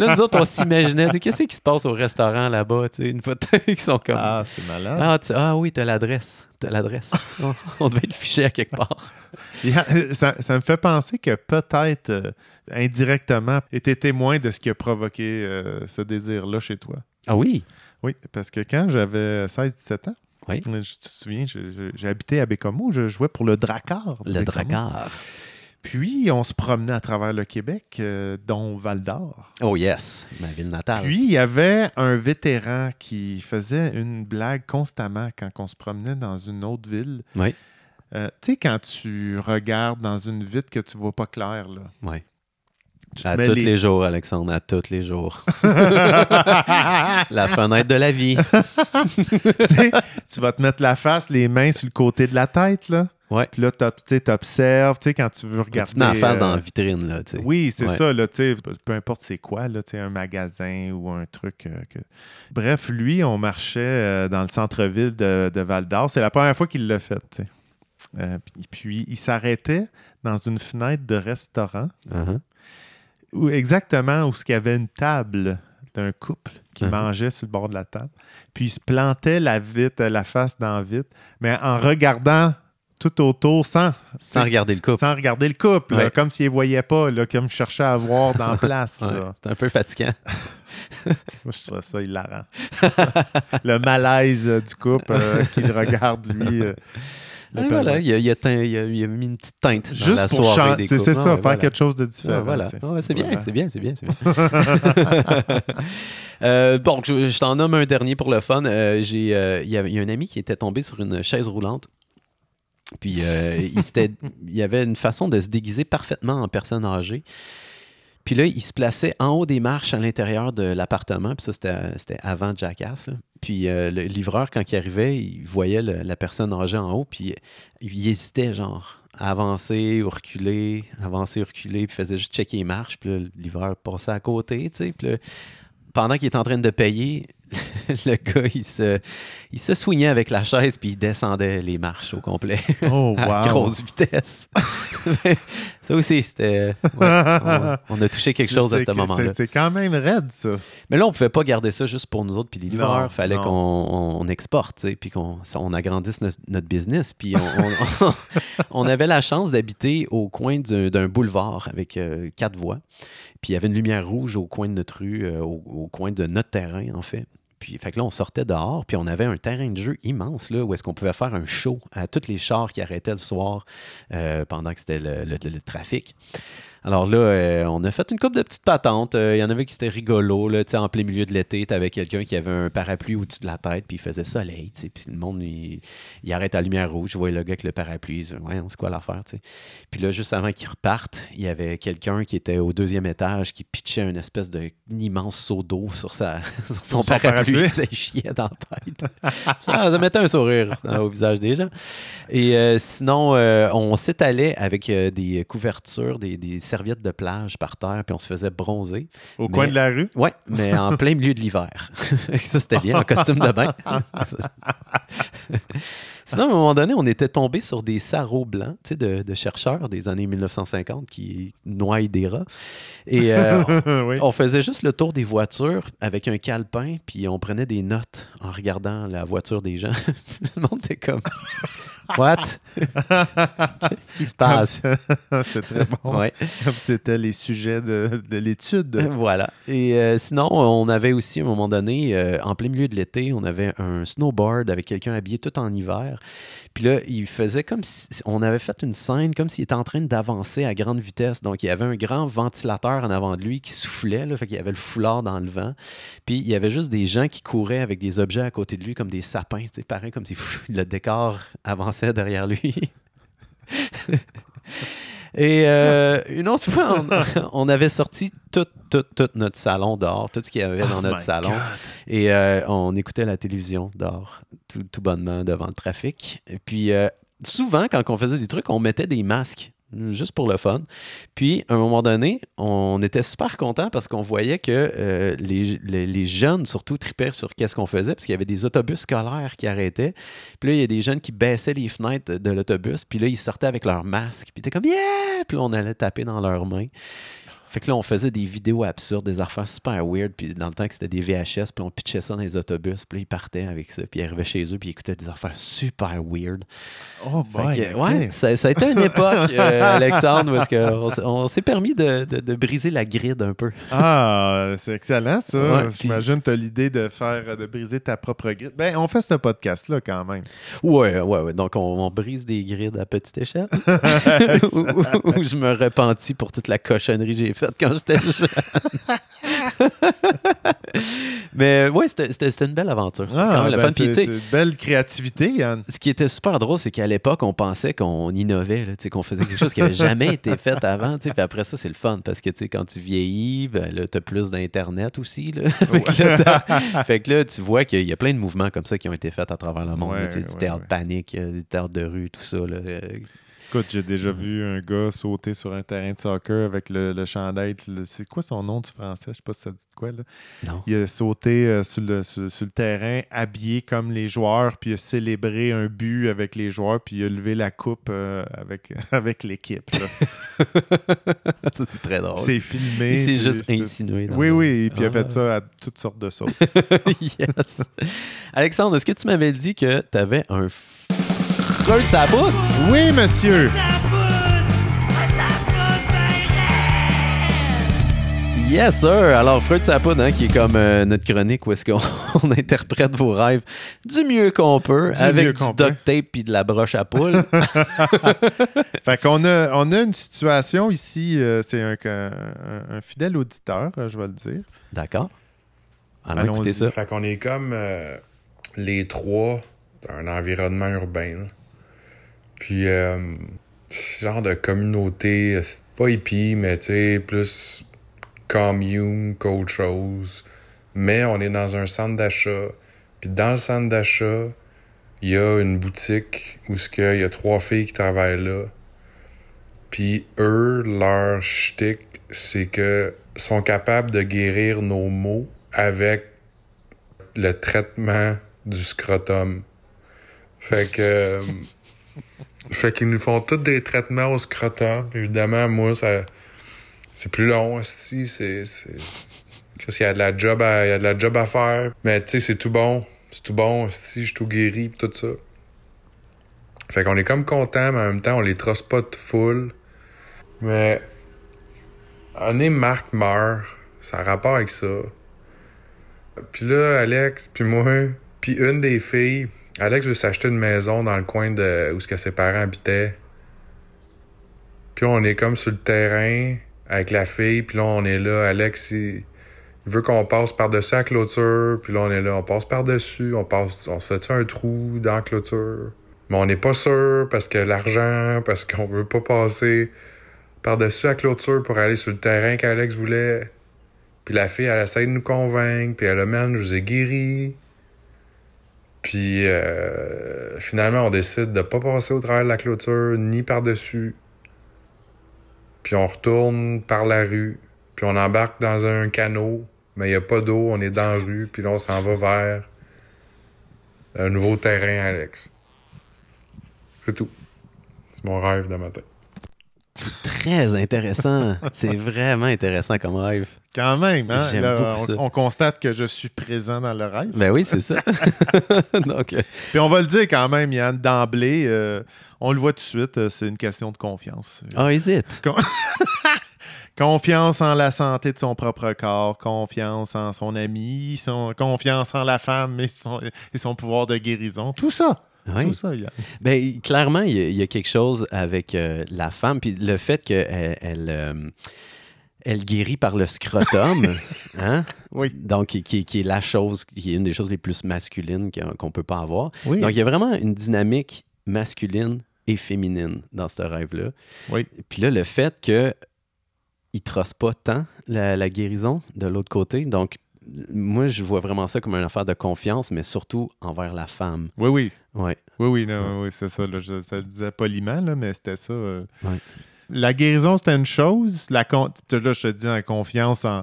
là, nous autres, on s'imaginait, tu qu'est-ce qui se passe au restaurant, là-bas, tu sais, une fois qu'ils sont comme, ah, Ah, c'est malade. tu- ah oui, t'as l'adresse, t'as l'adresse. on, on devait le ficher à quelque part. Ça, ça me fait penser que peut-être, euh, indirectement, était témoin de ce qui a provoqué euh, ce désir-là chez toi. Ah oui? Oui, parce que quand j'avais 16-17 ans, Oui. je te souviens, habité à Bécomo, je jouais pour le Dracar. Le dracard. Puis, on se promenait à travers le Québec, euh, dont Val d'Or. Oh yes, ma ville natale. Puis, il y avait un vétéran qui faisait une blague constamment quand on se promenait dans une autre ville. Oui. Euh, tu sais, quand tu regardes dans une vitre que tu vois pas clair, là. Oui. Tu À tous les- les... jours, Alexandre, à tous les jours. la fenêtre de la vie. Tu vas te mettre la face, les mains sur le côté de la tête, là. Ouais. Puis là, t'observes, tu sais, quand tu veux regarder... tu te mets la face euh, dans la vitrine, là, tu sais. Oui, c'est Ouais. ça, là, tu sais, peu importe c'est quoi, là, tu sais, un magasin ou un truc. euh, que... Bref, lui, on marchait euh, dans le centre-ville de, de Val-d'Or. C'est la première fois qu'il l'a fait, tu sais. Euh, puis, puis il s'arrêtait dans une fenêtre de restaurant, Uh-huh. Où, exactement où il y avait une table d'un couple qui Mhm. mangeait sur le bord de la table. Puis il se plantait la la face dans la vitre, mais en regardant tout autour sans, Sans regarder le couple. sans regarder le couple, là, comme s'il ne voyait pas, là, comme je cherchais à voir dans la place. Ouais, c'est un peu fatigant. Moi, je trouve ça hilarant. Ça. le malaise du couple euh, qui le regarde, lui. euh, le voilà, il a, il a teint- il a- il a mis une petite teinte. dans la Juste pour des C'est ça, Ouais, faire voilà. quelque chose de Ouais, différent. voilà. c'est bien, Voilà. c'est bien, c'est bien, c'est bien. Euh, bon, je, je t'en nomme un dernier pour le fun. Euh, j'ai, euh, Il y, a un ami qui était tombé sur une chaise roulante. Puis euh, il, il y avait une façon de se déguiser parfaitement en personne âgée. Puis là, il se plaçait en haut des marches à l'intérieur de l'appartement. Puis ça, c'était, c'était avant Jackass. là. Puis euh, le livreur, quand il arrivait, il voyait le- la personne âgée en haut. Puis il hésitait, genre, à avancer ou reculer, avancer ou reculer. Puis il faisait juste checker les marches. Puis là, le livreur passait à côté, tu sais. Puis là, pendant qu'il était en train de payer, le gars, il se, il se soignait avec la chaise. Puis il descendait les marches au complet Oh, à wow. grosse vitesse. Ça aussi, c'était. ouais, on, on a touché quelque chose à ce moment-là. c'est- quand même raide, ça. Mais là, on pouvait pas garder ça juste pour nous autres puis les livreurs. Fallait non. qu'on on, on exporte, puis qu'on on agrandisse notre, notre business. Puis on, avait la chance d'habiter au coin d'un d'un boulevard avec euh, quatre voies. Puis il y avait une lumière rouge au coin de notre rue, euh, au, au coin de notre terrain, en fait. Puis, on sortait dehors, puis on avait un terrain de jeu immense, là, où est-ce qu'on pouvait faire un show à tous les chars qui arrêtaient le soir euh, pendant que c'était le trafic. Alors là, euh, on a fait une coupe de petites patentes. Euh, Il y en avait qui étaient rigolos. Là, en plein milieu de l'été, tu avais quelqu'un qui avait un parapluie au-dessus de la tête, puis il faisait soleil. Puis le monde, il, il arrête à la lumière rouge. Je voyais le gars avec le parapluie. Il disait, Ouais, c'est quoi l'affaire? Puis là, juste avant qu'ils repartent, il y avait quelqu'un qui était au deuxième étage qui pitchait une espèce un immense seau d'eau sur, sa, sur son, son parapluie. parapluie. Ça chiait dans la tête. ça, ça mettait un sourire au visage des gens. Et euh, sinon, euh, on s'étalait avec des couvertures, des, des serviettes de plage par terre, puis on se faisait bronzer. Au Mais- coin de la rue? Ouais, mais en plein milieu de l'hiver. ça, c'était bien, en costume de bain. Sinon, à un moment donné, on était tombé sur des sarraux blancs tu sais, de, de chercheurs des années 1950 qui noient des rats. Et euh, oui. on faisait juste le tour des voitures avec un calepin, puis on prenait des notes en regardant la voiture des gens. le monde était comme What? Qu'est-ce qui se passe? c'est très bon. Ouais. C'était les sujets de, de l'étude. Voilà. Et euh, sinon, on avait aussi, à un moment donné, euh, en plein milieu de l'été, on avait un snowboard avec quelqu'un habillé tout en hiver. Puis là, il faisait comme si on avait fait une scène comme s'il était en train d'avancer à grande vitesse. Donc, il y avait un grand ventilateur en avant de lui qui soufflait, là, fait qu'il y avait le foulard dans le vent. Puis, il y avait juste des gens qui couraient avec des objets à côté de lui, comme des sapins, tu sais, pareil, comme si le décor avançait derrière lui. Et euh, une autre fois, on, on avait sorti tout, tout, tout notre salon dehors, tout ce qu'il y avait dans Oh notre salon. God. Et euh, on écoutait la télévision dehors, tout, tout bonnement devant le trafic. Et puis, euh, souvent, quand on faisait des trucs, on mettait des masques, juste pour le fun. Puis, à un moment donné, on était super contents parce qu'on voyait que euh, les, jeunes, surtout, tripaient sur qu'est-ce qu'on faisait, parce qu'il y avait des autobus scolaires qui arrêtaient. Puis là, il y a des jeunes qui baissaient les fenêtres de l'autobus, puis là, ils sortaient avec leur masque. Puis étaient comme « Yeah! » Puis là, on allait taper dans leurs mains. Fait que là, on faisait des vidéos absurdes, des affaires super weird. Puis dans le temps que c'était des VHS, puis on pitchait ça dans les autobus. Puis là, ils partaient avec ça. Puis ils arrivaient chez eux, puis ils écoutaient des affaires super weird. Oh boy. que, ouais, ça, ça a été une époque, euh, Alexandre, parce qu'on on s'est permis de, de- de briser la grille un peu. Ah, c'est excellent ça. Ouais, J'imagine que tu as l'idée de faire de briser ta propre grille. Ben, on fait ce podcast-là quand même. Ouais, ouais, ouais. Donc, on, on brise des grids à petite échelle. où, où- où je me repentis pour toute la cochonnerie que j'ai faite quand j'étais jeune. Mais ouais, c'était- une belle aventure. Ben. Puis, c'est une belle créativité, Yann. ce qui était super drôle, c'est qu'à l'époque, on pensait qu'on innovait, là, qu'on faisait quelque chose qui n'avait jamais été fait avant. Puis après ça, c'est le fun parce que quand tu vieillis, ben, tu as plus d'Internet aussi. Là. fait, que là, t'as- fait que là, tu vois qu'il y a plein de mouvements comme ça qui ont été faits à travers le monde. là, Ouais, tu sais, du ouais, théâtre ouais. panique, euh, du théâtre de rue, tout ça. Là. Écoute, j'ai déjà Mm. vu un gars sauter sur un terrain de soccer avec le, le chandail. C'est quoi son nom du français? Je sais pas si ça dit quoi. Là. non. Il a sauté euh, sur, le, sur, sur le terrain, habillé comme les joueurs, puis il a célébré un but avec les joueurs, puis il a levé la coupe euh, avec, avec l'équipe. ça, c'est très drôle. C'est filmé. Puis juste c'est- insinué. dans Oui, le- oui, et puis il a Ah. fait ça à toutes sortes de sauces. yes. Alexandre, est-ce que tu m'avais dit que tu avais un Freud sa bout? oui, monsieur! Yes, sir! Alors, Freud sa poudre, hein, qui est comme euh, notre chronique où est-ce qu'on on interprète vos rêves du mieux qu'on peut, Du avec du duct tape puis de la broche à poule. Fait qu'on a, on a une situation ici, euh, c'est un, un- un fidèle auditeur, euh, je vais le dire. D'accord. Allons Allons-y. écouter ça. Fait qu'on est comme euh, les trois dans un environnement urbain. là. Puis, euh, genre de communauté, pas hippie, mais tu plus commune qu'autre chose. Mais on est dans un centre d'achat. Puis dans le centre d'achat, il y a une boutique où il y a trois filles qui travaillent là. Puis eux, leur shtick, c'est que sont capables de guérir nos maux avec le traitement du scrotum. Fait que euh, Fait qu'ils nous font tous des traitements au scrotum. Évidemment, moi, ça c'est plus long, aussi. C'est. c'est- Chris, il y a de la job à, il y a de la job à faire. Mais tu sais, c'est tout bon. C'est tout bon, si je suis tout guéri pis tout ça. Fait qu'on est comme content, mais en même temps, on les trosse pas de full. Mais. Est Marc meurt. Ça a rapport avec ça. Puis là, Alex, puis moi, puis une des filles, Alex veut s'acheter une maison dans le coin de où que ses parents habitaient. Puis on est comme sur le terrain avec la fille, puis là on est là, Alex il, veut qu'on passe par-dessus la clôture, puis là on est là, on passe par-dessus, on passe on se fait un trou dans la clôture? Mais on n'est pas sûr parce que l'argent, parce qu'on veut pas passer par-dessus la clôture pour aller sur le terrain qu'Alex voulait. Puis la fille, elle essaie de nous convaincre, puis elle a man, je vous ai guéri. Puis euh, finalement, on décide de pas passer au travers de la clôture, ni par-dessus. Puis on retourne par la rue, puis on embarque dans un canot, mais il n'y a pas d'eau, on est dans la rue, puis là, on s'en va vers un nouveau terrain, Alex. C'est tout. C'est mon rêve de matin. Très intéressant. C'est vraiment intéressant comme rêve. Quand même, hein? Là, on, ça. on constate que je suis présent dans le rêve. Ben oui, c'est ça. Donc, euh, Puis on va le dire quand même, Yann, d'emblée, euh, on le voit tout de suite, euh, c'est une question de confiance. oh, hésite. Confiance en la santé de son propre corps, confiance en son ami, son, confiance en la femme et son, et son pouvoir de guérison. Tout ça. Oui. Tout ça, Yann. Ben, clairement, il y, a- il y a quelque chose avec euh, la femme, puis le fait qu'elle elle, euh, elle guérit par le scrotum, hein? Oui. donc qui, est la chose, qui est une des choses les plus masculines qu'on peut pas avoir. Oui. Donc, il y a vraiment une dynamique masculine et féminine dans ce rêve-là. Oui. Puis là, le fait que il trosse pas tant la, la guérison de l'autre côté, donc moi, je vois vraiment ça comme une affaire de confiance, mais surtout envers la femme. Oui, oui. Ouais. Oui, oui, non, oui, c'est ça. Là, je, ça le disait poliment, là, mais c'était ça. euh. Ouais. La guérison, c'était une chose. La con- là, je te dis en confiance en,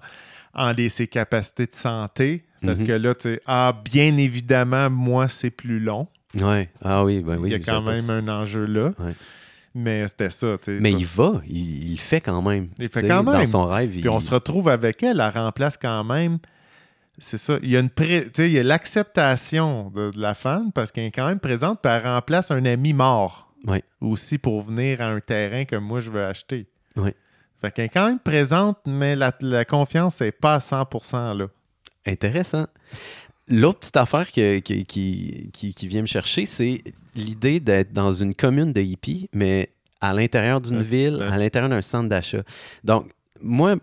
en les- ses capacités de santé. Parce Mhm. que là, tu sais, ah, bien évidemment, moi, c'est plus long. Ouais. Ah oui, ben oui. Il y a quand même un enjeu là. Ouais. Mais c'était ça. Mais il va, il, fait quand même. Il fait quand même. Dans son rêve, Puis il... on se retrouve avec elle, elle remplace quand même. C'est ça. Il y a une pré- il y a l'acceptation de, de la femme parce qu'elle est quand même présente, puis elle remplace un ami mort. Ouais. Aussi pour venir à un terrain que moi je veux acheter. Ouais. Fait qu'elle est quand même présente, mais la, la confiance n'est pas à 100% là. Intéressant. L'autre petite affaire que- que- qui, qui, qui vient me chercher, c'est l'idée d'être dans une commune de hippies, mais à l'intérieur d'une Ouais, ville, ouais. à l'intérieur d'un centre d'achat. Donc, moi,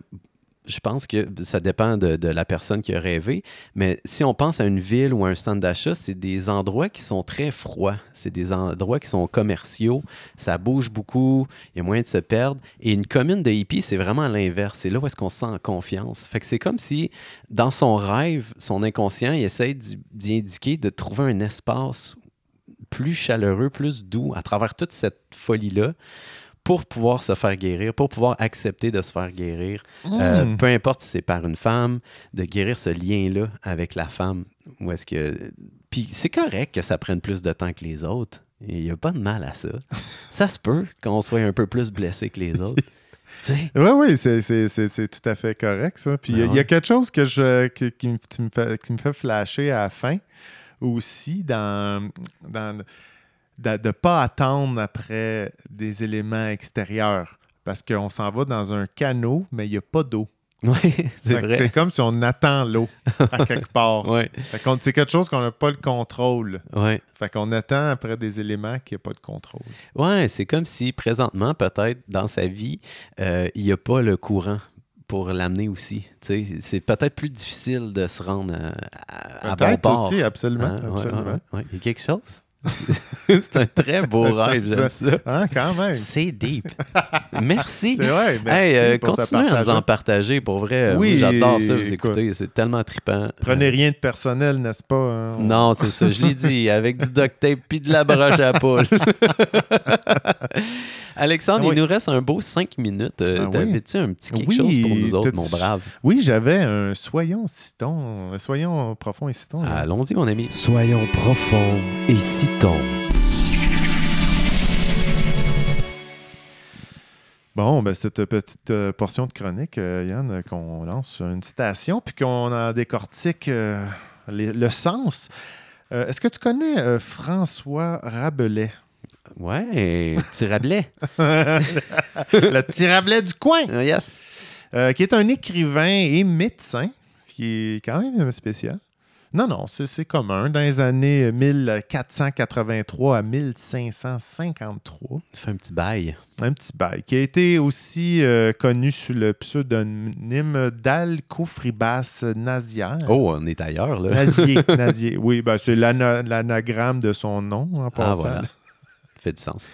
je pense que ça dépend de, la personne qui a rêvé, mais si on pense à une ville ou un centre d'achat, c'est des endroits qui sont très froids. C'est des endroits qui sont commerciaux, ça bouge beaucoup, il y a moyen de se perdre. Et une commune de hippies, c'est vraiment l'inverse. C'est là où est-ce qu'on se sent en confiance. C'est comme si, dans son rêve, son inconscient, il essaie d'y indiquer de trouver un espace plus chaleureux, plus doux à travers toute cette folie-là pour pouvoir se faire guérir, pour pouvoir accepter de se faire guérir. Euh, Mm. peu importe si c'est par une femme, de guérir ce lien-là avec la femme. Ou est-ce que. Puis c'est correct que ça prenne plus de temps que les autres. Il n'y a pas de mal à ça. ça se peut qu'on soit un peu plus blessé que les autres. Oui, oui, c'est, tout à fait correct, ça. Puis il y a- Ben y, a quelque chose que je, qui, me, qui me fait, qui me fait flasher à la fin aussi dans, dans de ne pas attendre après des éléments extérieurs. Parce qu'on s'en va dans un canot, mais il n'y a pas d'eau. Oui, c'est vrai. C'est comme si on attend l'eau à quelque part. Oui, c'est quelque chose qu'on n'a pas le contrôle. oui. Fait qu'on attend après des éléments qu'il n'y a pas de contrôle. Ouais, c'est comme si présentement, peut-être dans sa vie, euh, il n'y a pas le courant pour l'amener aussi. C'est peut-être plus difficile de se rendre euh, à, à bon Peut-être port. aussi, absolument. Hein? Ouais, absolument. ouais, ouais. Il y a quelque chose? c'est un très beau rêve, j'aime ça. Hein, quand même. C'est deep. Merci. C'est vrai. Merci Hey, euh, pour continuez à nous en partager pour vrai. Oui, Moi, J'adore ça, vous écoute. écouter. C'est tellement trippant. Prenez rien de personnel, n'est-ce pas? hein? On- Non, c'est ça. Je l'ai dit, avec du duct tape puis de la broche à poule. Alexandre, Ah oui. il nous reste un beau cinq minutes. Euh, Ah oui. T'avais-tu un petit quelque Oui, chose pour nous autres, mon brave? Oui, j'avais un soyons citons. Soyons profond et citons. Allons-y, mon ami. Soyons profonds et Bon, ben, cette petite euh, portion de chronique, euh, Yann, euh, qu'on lance sur une citation, puis qu'on en décortique euh, les- le sens. Euh, Est-ce que tu connais euh, François Rabelais? Ouais, petit Rabelais. le petit Rabelais du coin, yes. euh, qui est un écrivain et médecin, ce qui est quand même spécial. Non, non, c'est commun. Dans les années 1483 à 1553, Il fait un petit bail. un petit bail, qui a été aussi euh, connu sous le pseudonyme d'Alcofribas Nazière. Oh, on est ailleurs, là. Nazier, Nazier. Oui, ben, c'est l'ana- l'anagramme de son nom en Ah, passant. voilà. fait du sens.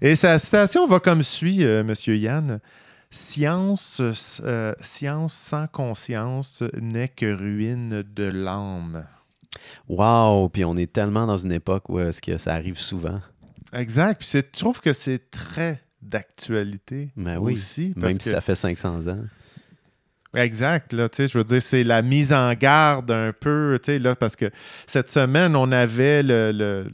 Et sa citation va comme suit, euh, Monsieur Yann. Science, euh, science sans conscience n'est que ruine de l'âme. Wow, puis on est tellement dans une époque où est-ce que ça arrive souvent. Exact. Puis je trouve que c'est très d'actualité Ben oui, aussi. parce Même que- si ça fait 500 ans. Exact. Là, tu sais, je veux dire, c'est la mise en garde un peu, tu sais, là, parce que cette semaine, on avait le,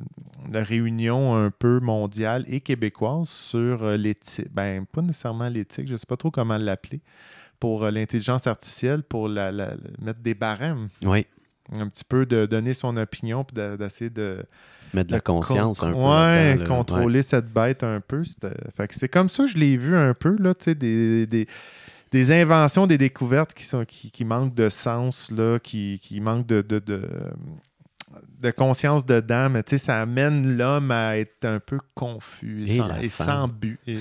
réunion un peu mondiale et québécoise sur euh, l'éthique. Ben, pas nécessairement l'éthique, je ne sais pas trop comment l'appeler, pour euh, l'intelligence artificielle, pour la, la- mettre des barèmes, Oui, un petit peu de donner son opinion, puis de- d'essayer de. mettre de la conscience un peu. Ouais, contrôler cette bête un peu. C'est comme ça que je l'ai vu un peu, là, tu sais, des, des, des inventions, des découvertes qui, sont, qui, qui manquent de sens, là, qui, qui manquent de, de, de, de conscience dedans, mais tu sais, ça amène l'homme à être un peu confus et, sans, et but. Ouais.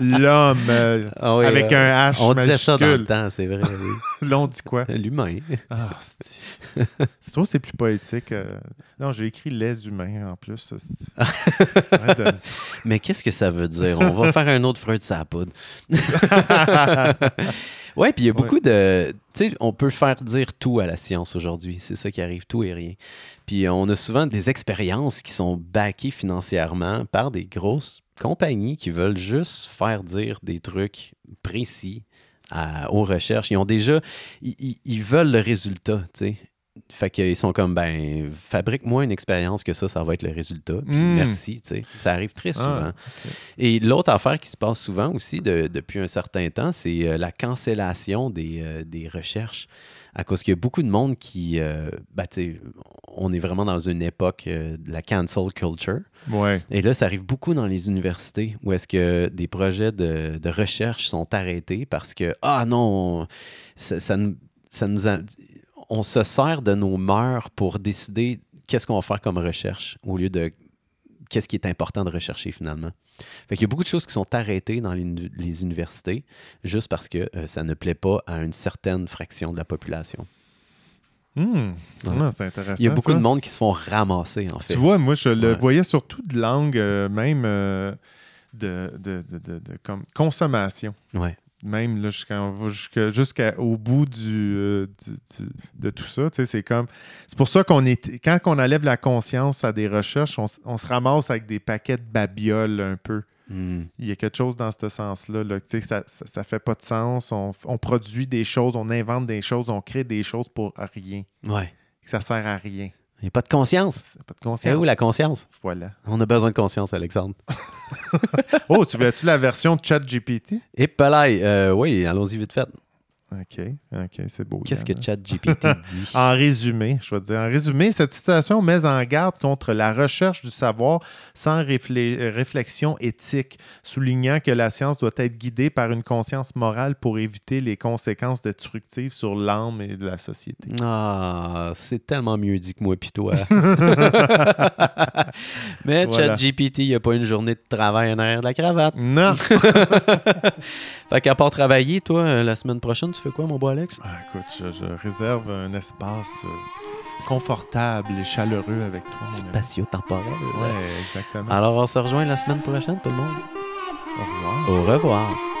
L'homme, euh, Ah oui, avec euh, un H On disait ça dans le majuscule. temps, c'est vrai. oui. Là, on dit quoi? L'humain. Ah, c'est trop, c'est plus poétique. euh. Non, j'ai écrit les humains en plus. de- Mais qu'est-ce que ça veut dire? On va faire un autre Freud de sa poudre. Ouais, puis il y a beaucoup de. Tu sais, on peut faire dire tout à la science aujourd'hui. C'est ça qui arrive, tout et rien. Puis on a souvent des expériences qui sont backées financièrement par des grosses compagnies qui veulent juste faire dire des trucs précis à- aux recherches. Ils ont déjà. Ils- ils veulent le résultat, tu sais. Fait qu'ils sont comme, ben, fabrique-moi une expérience que ça, ça va être le résultat. Puis Mm. merci, tu sais. Ça arrive très Ah, souvent. Et l'autre affaire qui se passe souvent aussi de- depuis un certain temps, c'est euh, la cancellation des, euh, des recherches. À cause qu'il y a beaucoup de monde qui. euh, ben, tu sais, on est vraiment dans une époque euh, de la cancel culture. Ouais. Et là, ça arrive beaucoup dans les universités où est-ce que des projets de, de recherche sont arrêtés parce que, ah non, ça, ça nous, ça nous a- on se sert de nos mœurs pour décider qu'est-ce qu'on va faire comme recherche au lieu de qu'est-ce qui est important de rechercher finalement. Fait qu'il y a beaucoup de choses qui sont arrêtées dans les, uni- les universités juste parce que euh, ça ne plaît pas à une certaine fraction de la population. Ouais. Ah, c'est intéressant. Il y a beaucoup ça. de monde qui se font ramasser, en fait. Tu vois, moi, je le Ouais. voyais surtout de langue, euh, même euh, de, de, de- de- de comme consommation. Ouais. Même là, jusqu'au bout du, euh, du- du- de tout ça. C'est comme. C'est pour ça qu'on est. Quand on enlève la conscience à des recherches, on, se ramasse avec des paquets de babioles un peu. Hmm. Il y a quelque chose dans ce sens-là. là, ça, ça, ça fait pas de sens. On, on produit des choses, on invente des choses, on crée des choses pour rien. Ouais. Ça sert à rien. Il n'y a pas de conscience. Pas de conscience. où la conscience? Voilà. On a besoin de conscience, Alexandre. Oh, tu voulais-tu la version de ChatGPT? Et euh, oui, allons-y vite fait. OK, OK, c'est beau. Qu'est-ce que. ChatGPT dit? En résumé, je vais te dire, en résumé, cette situation met en garde contre la recherche du savoir sans réflé- réflexion éthique, soulignant que la science doit être guidée par une conscience morale pour éviter les conséquences destructives sur l'âme et la société. Ah, c'est tellement mieux dit que moi pis toi. Mais Voilà. ChatGPT, il n'y a pas une journée de travail en arrière de la cravate. Non! Fait qu'à part travailler, toi, euh, la semaine prochaine, tu fais quoi, mon beau Alex? Ah, écoute, je, je réserve un espace euh, confortable et chaleureux avec toi. Spatio-temporel. Ouais, exactement. Alors, on se rejoint la semaine prochaine, tout le monde. Au revoir. Au revoir.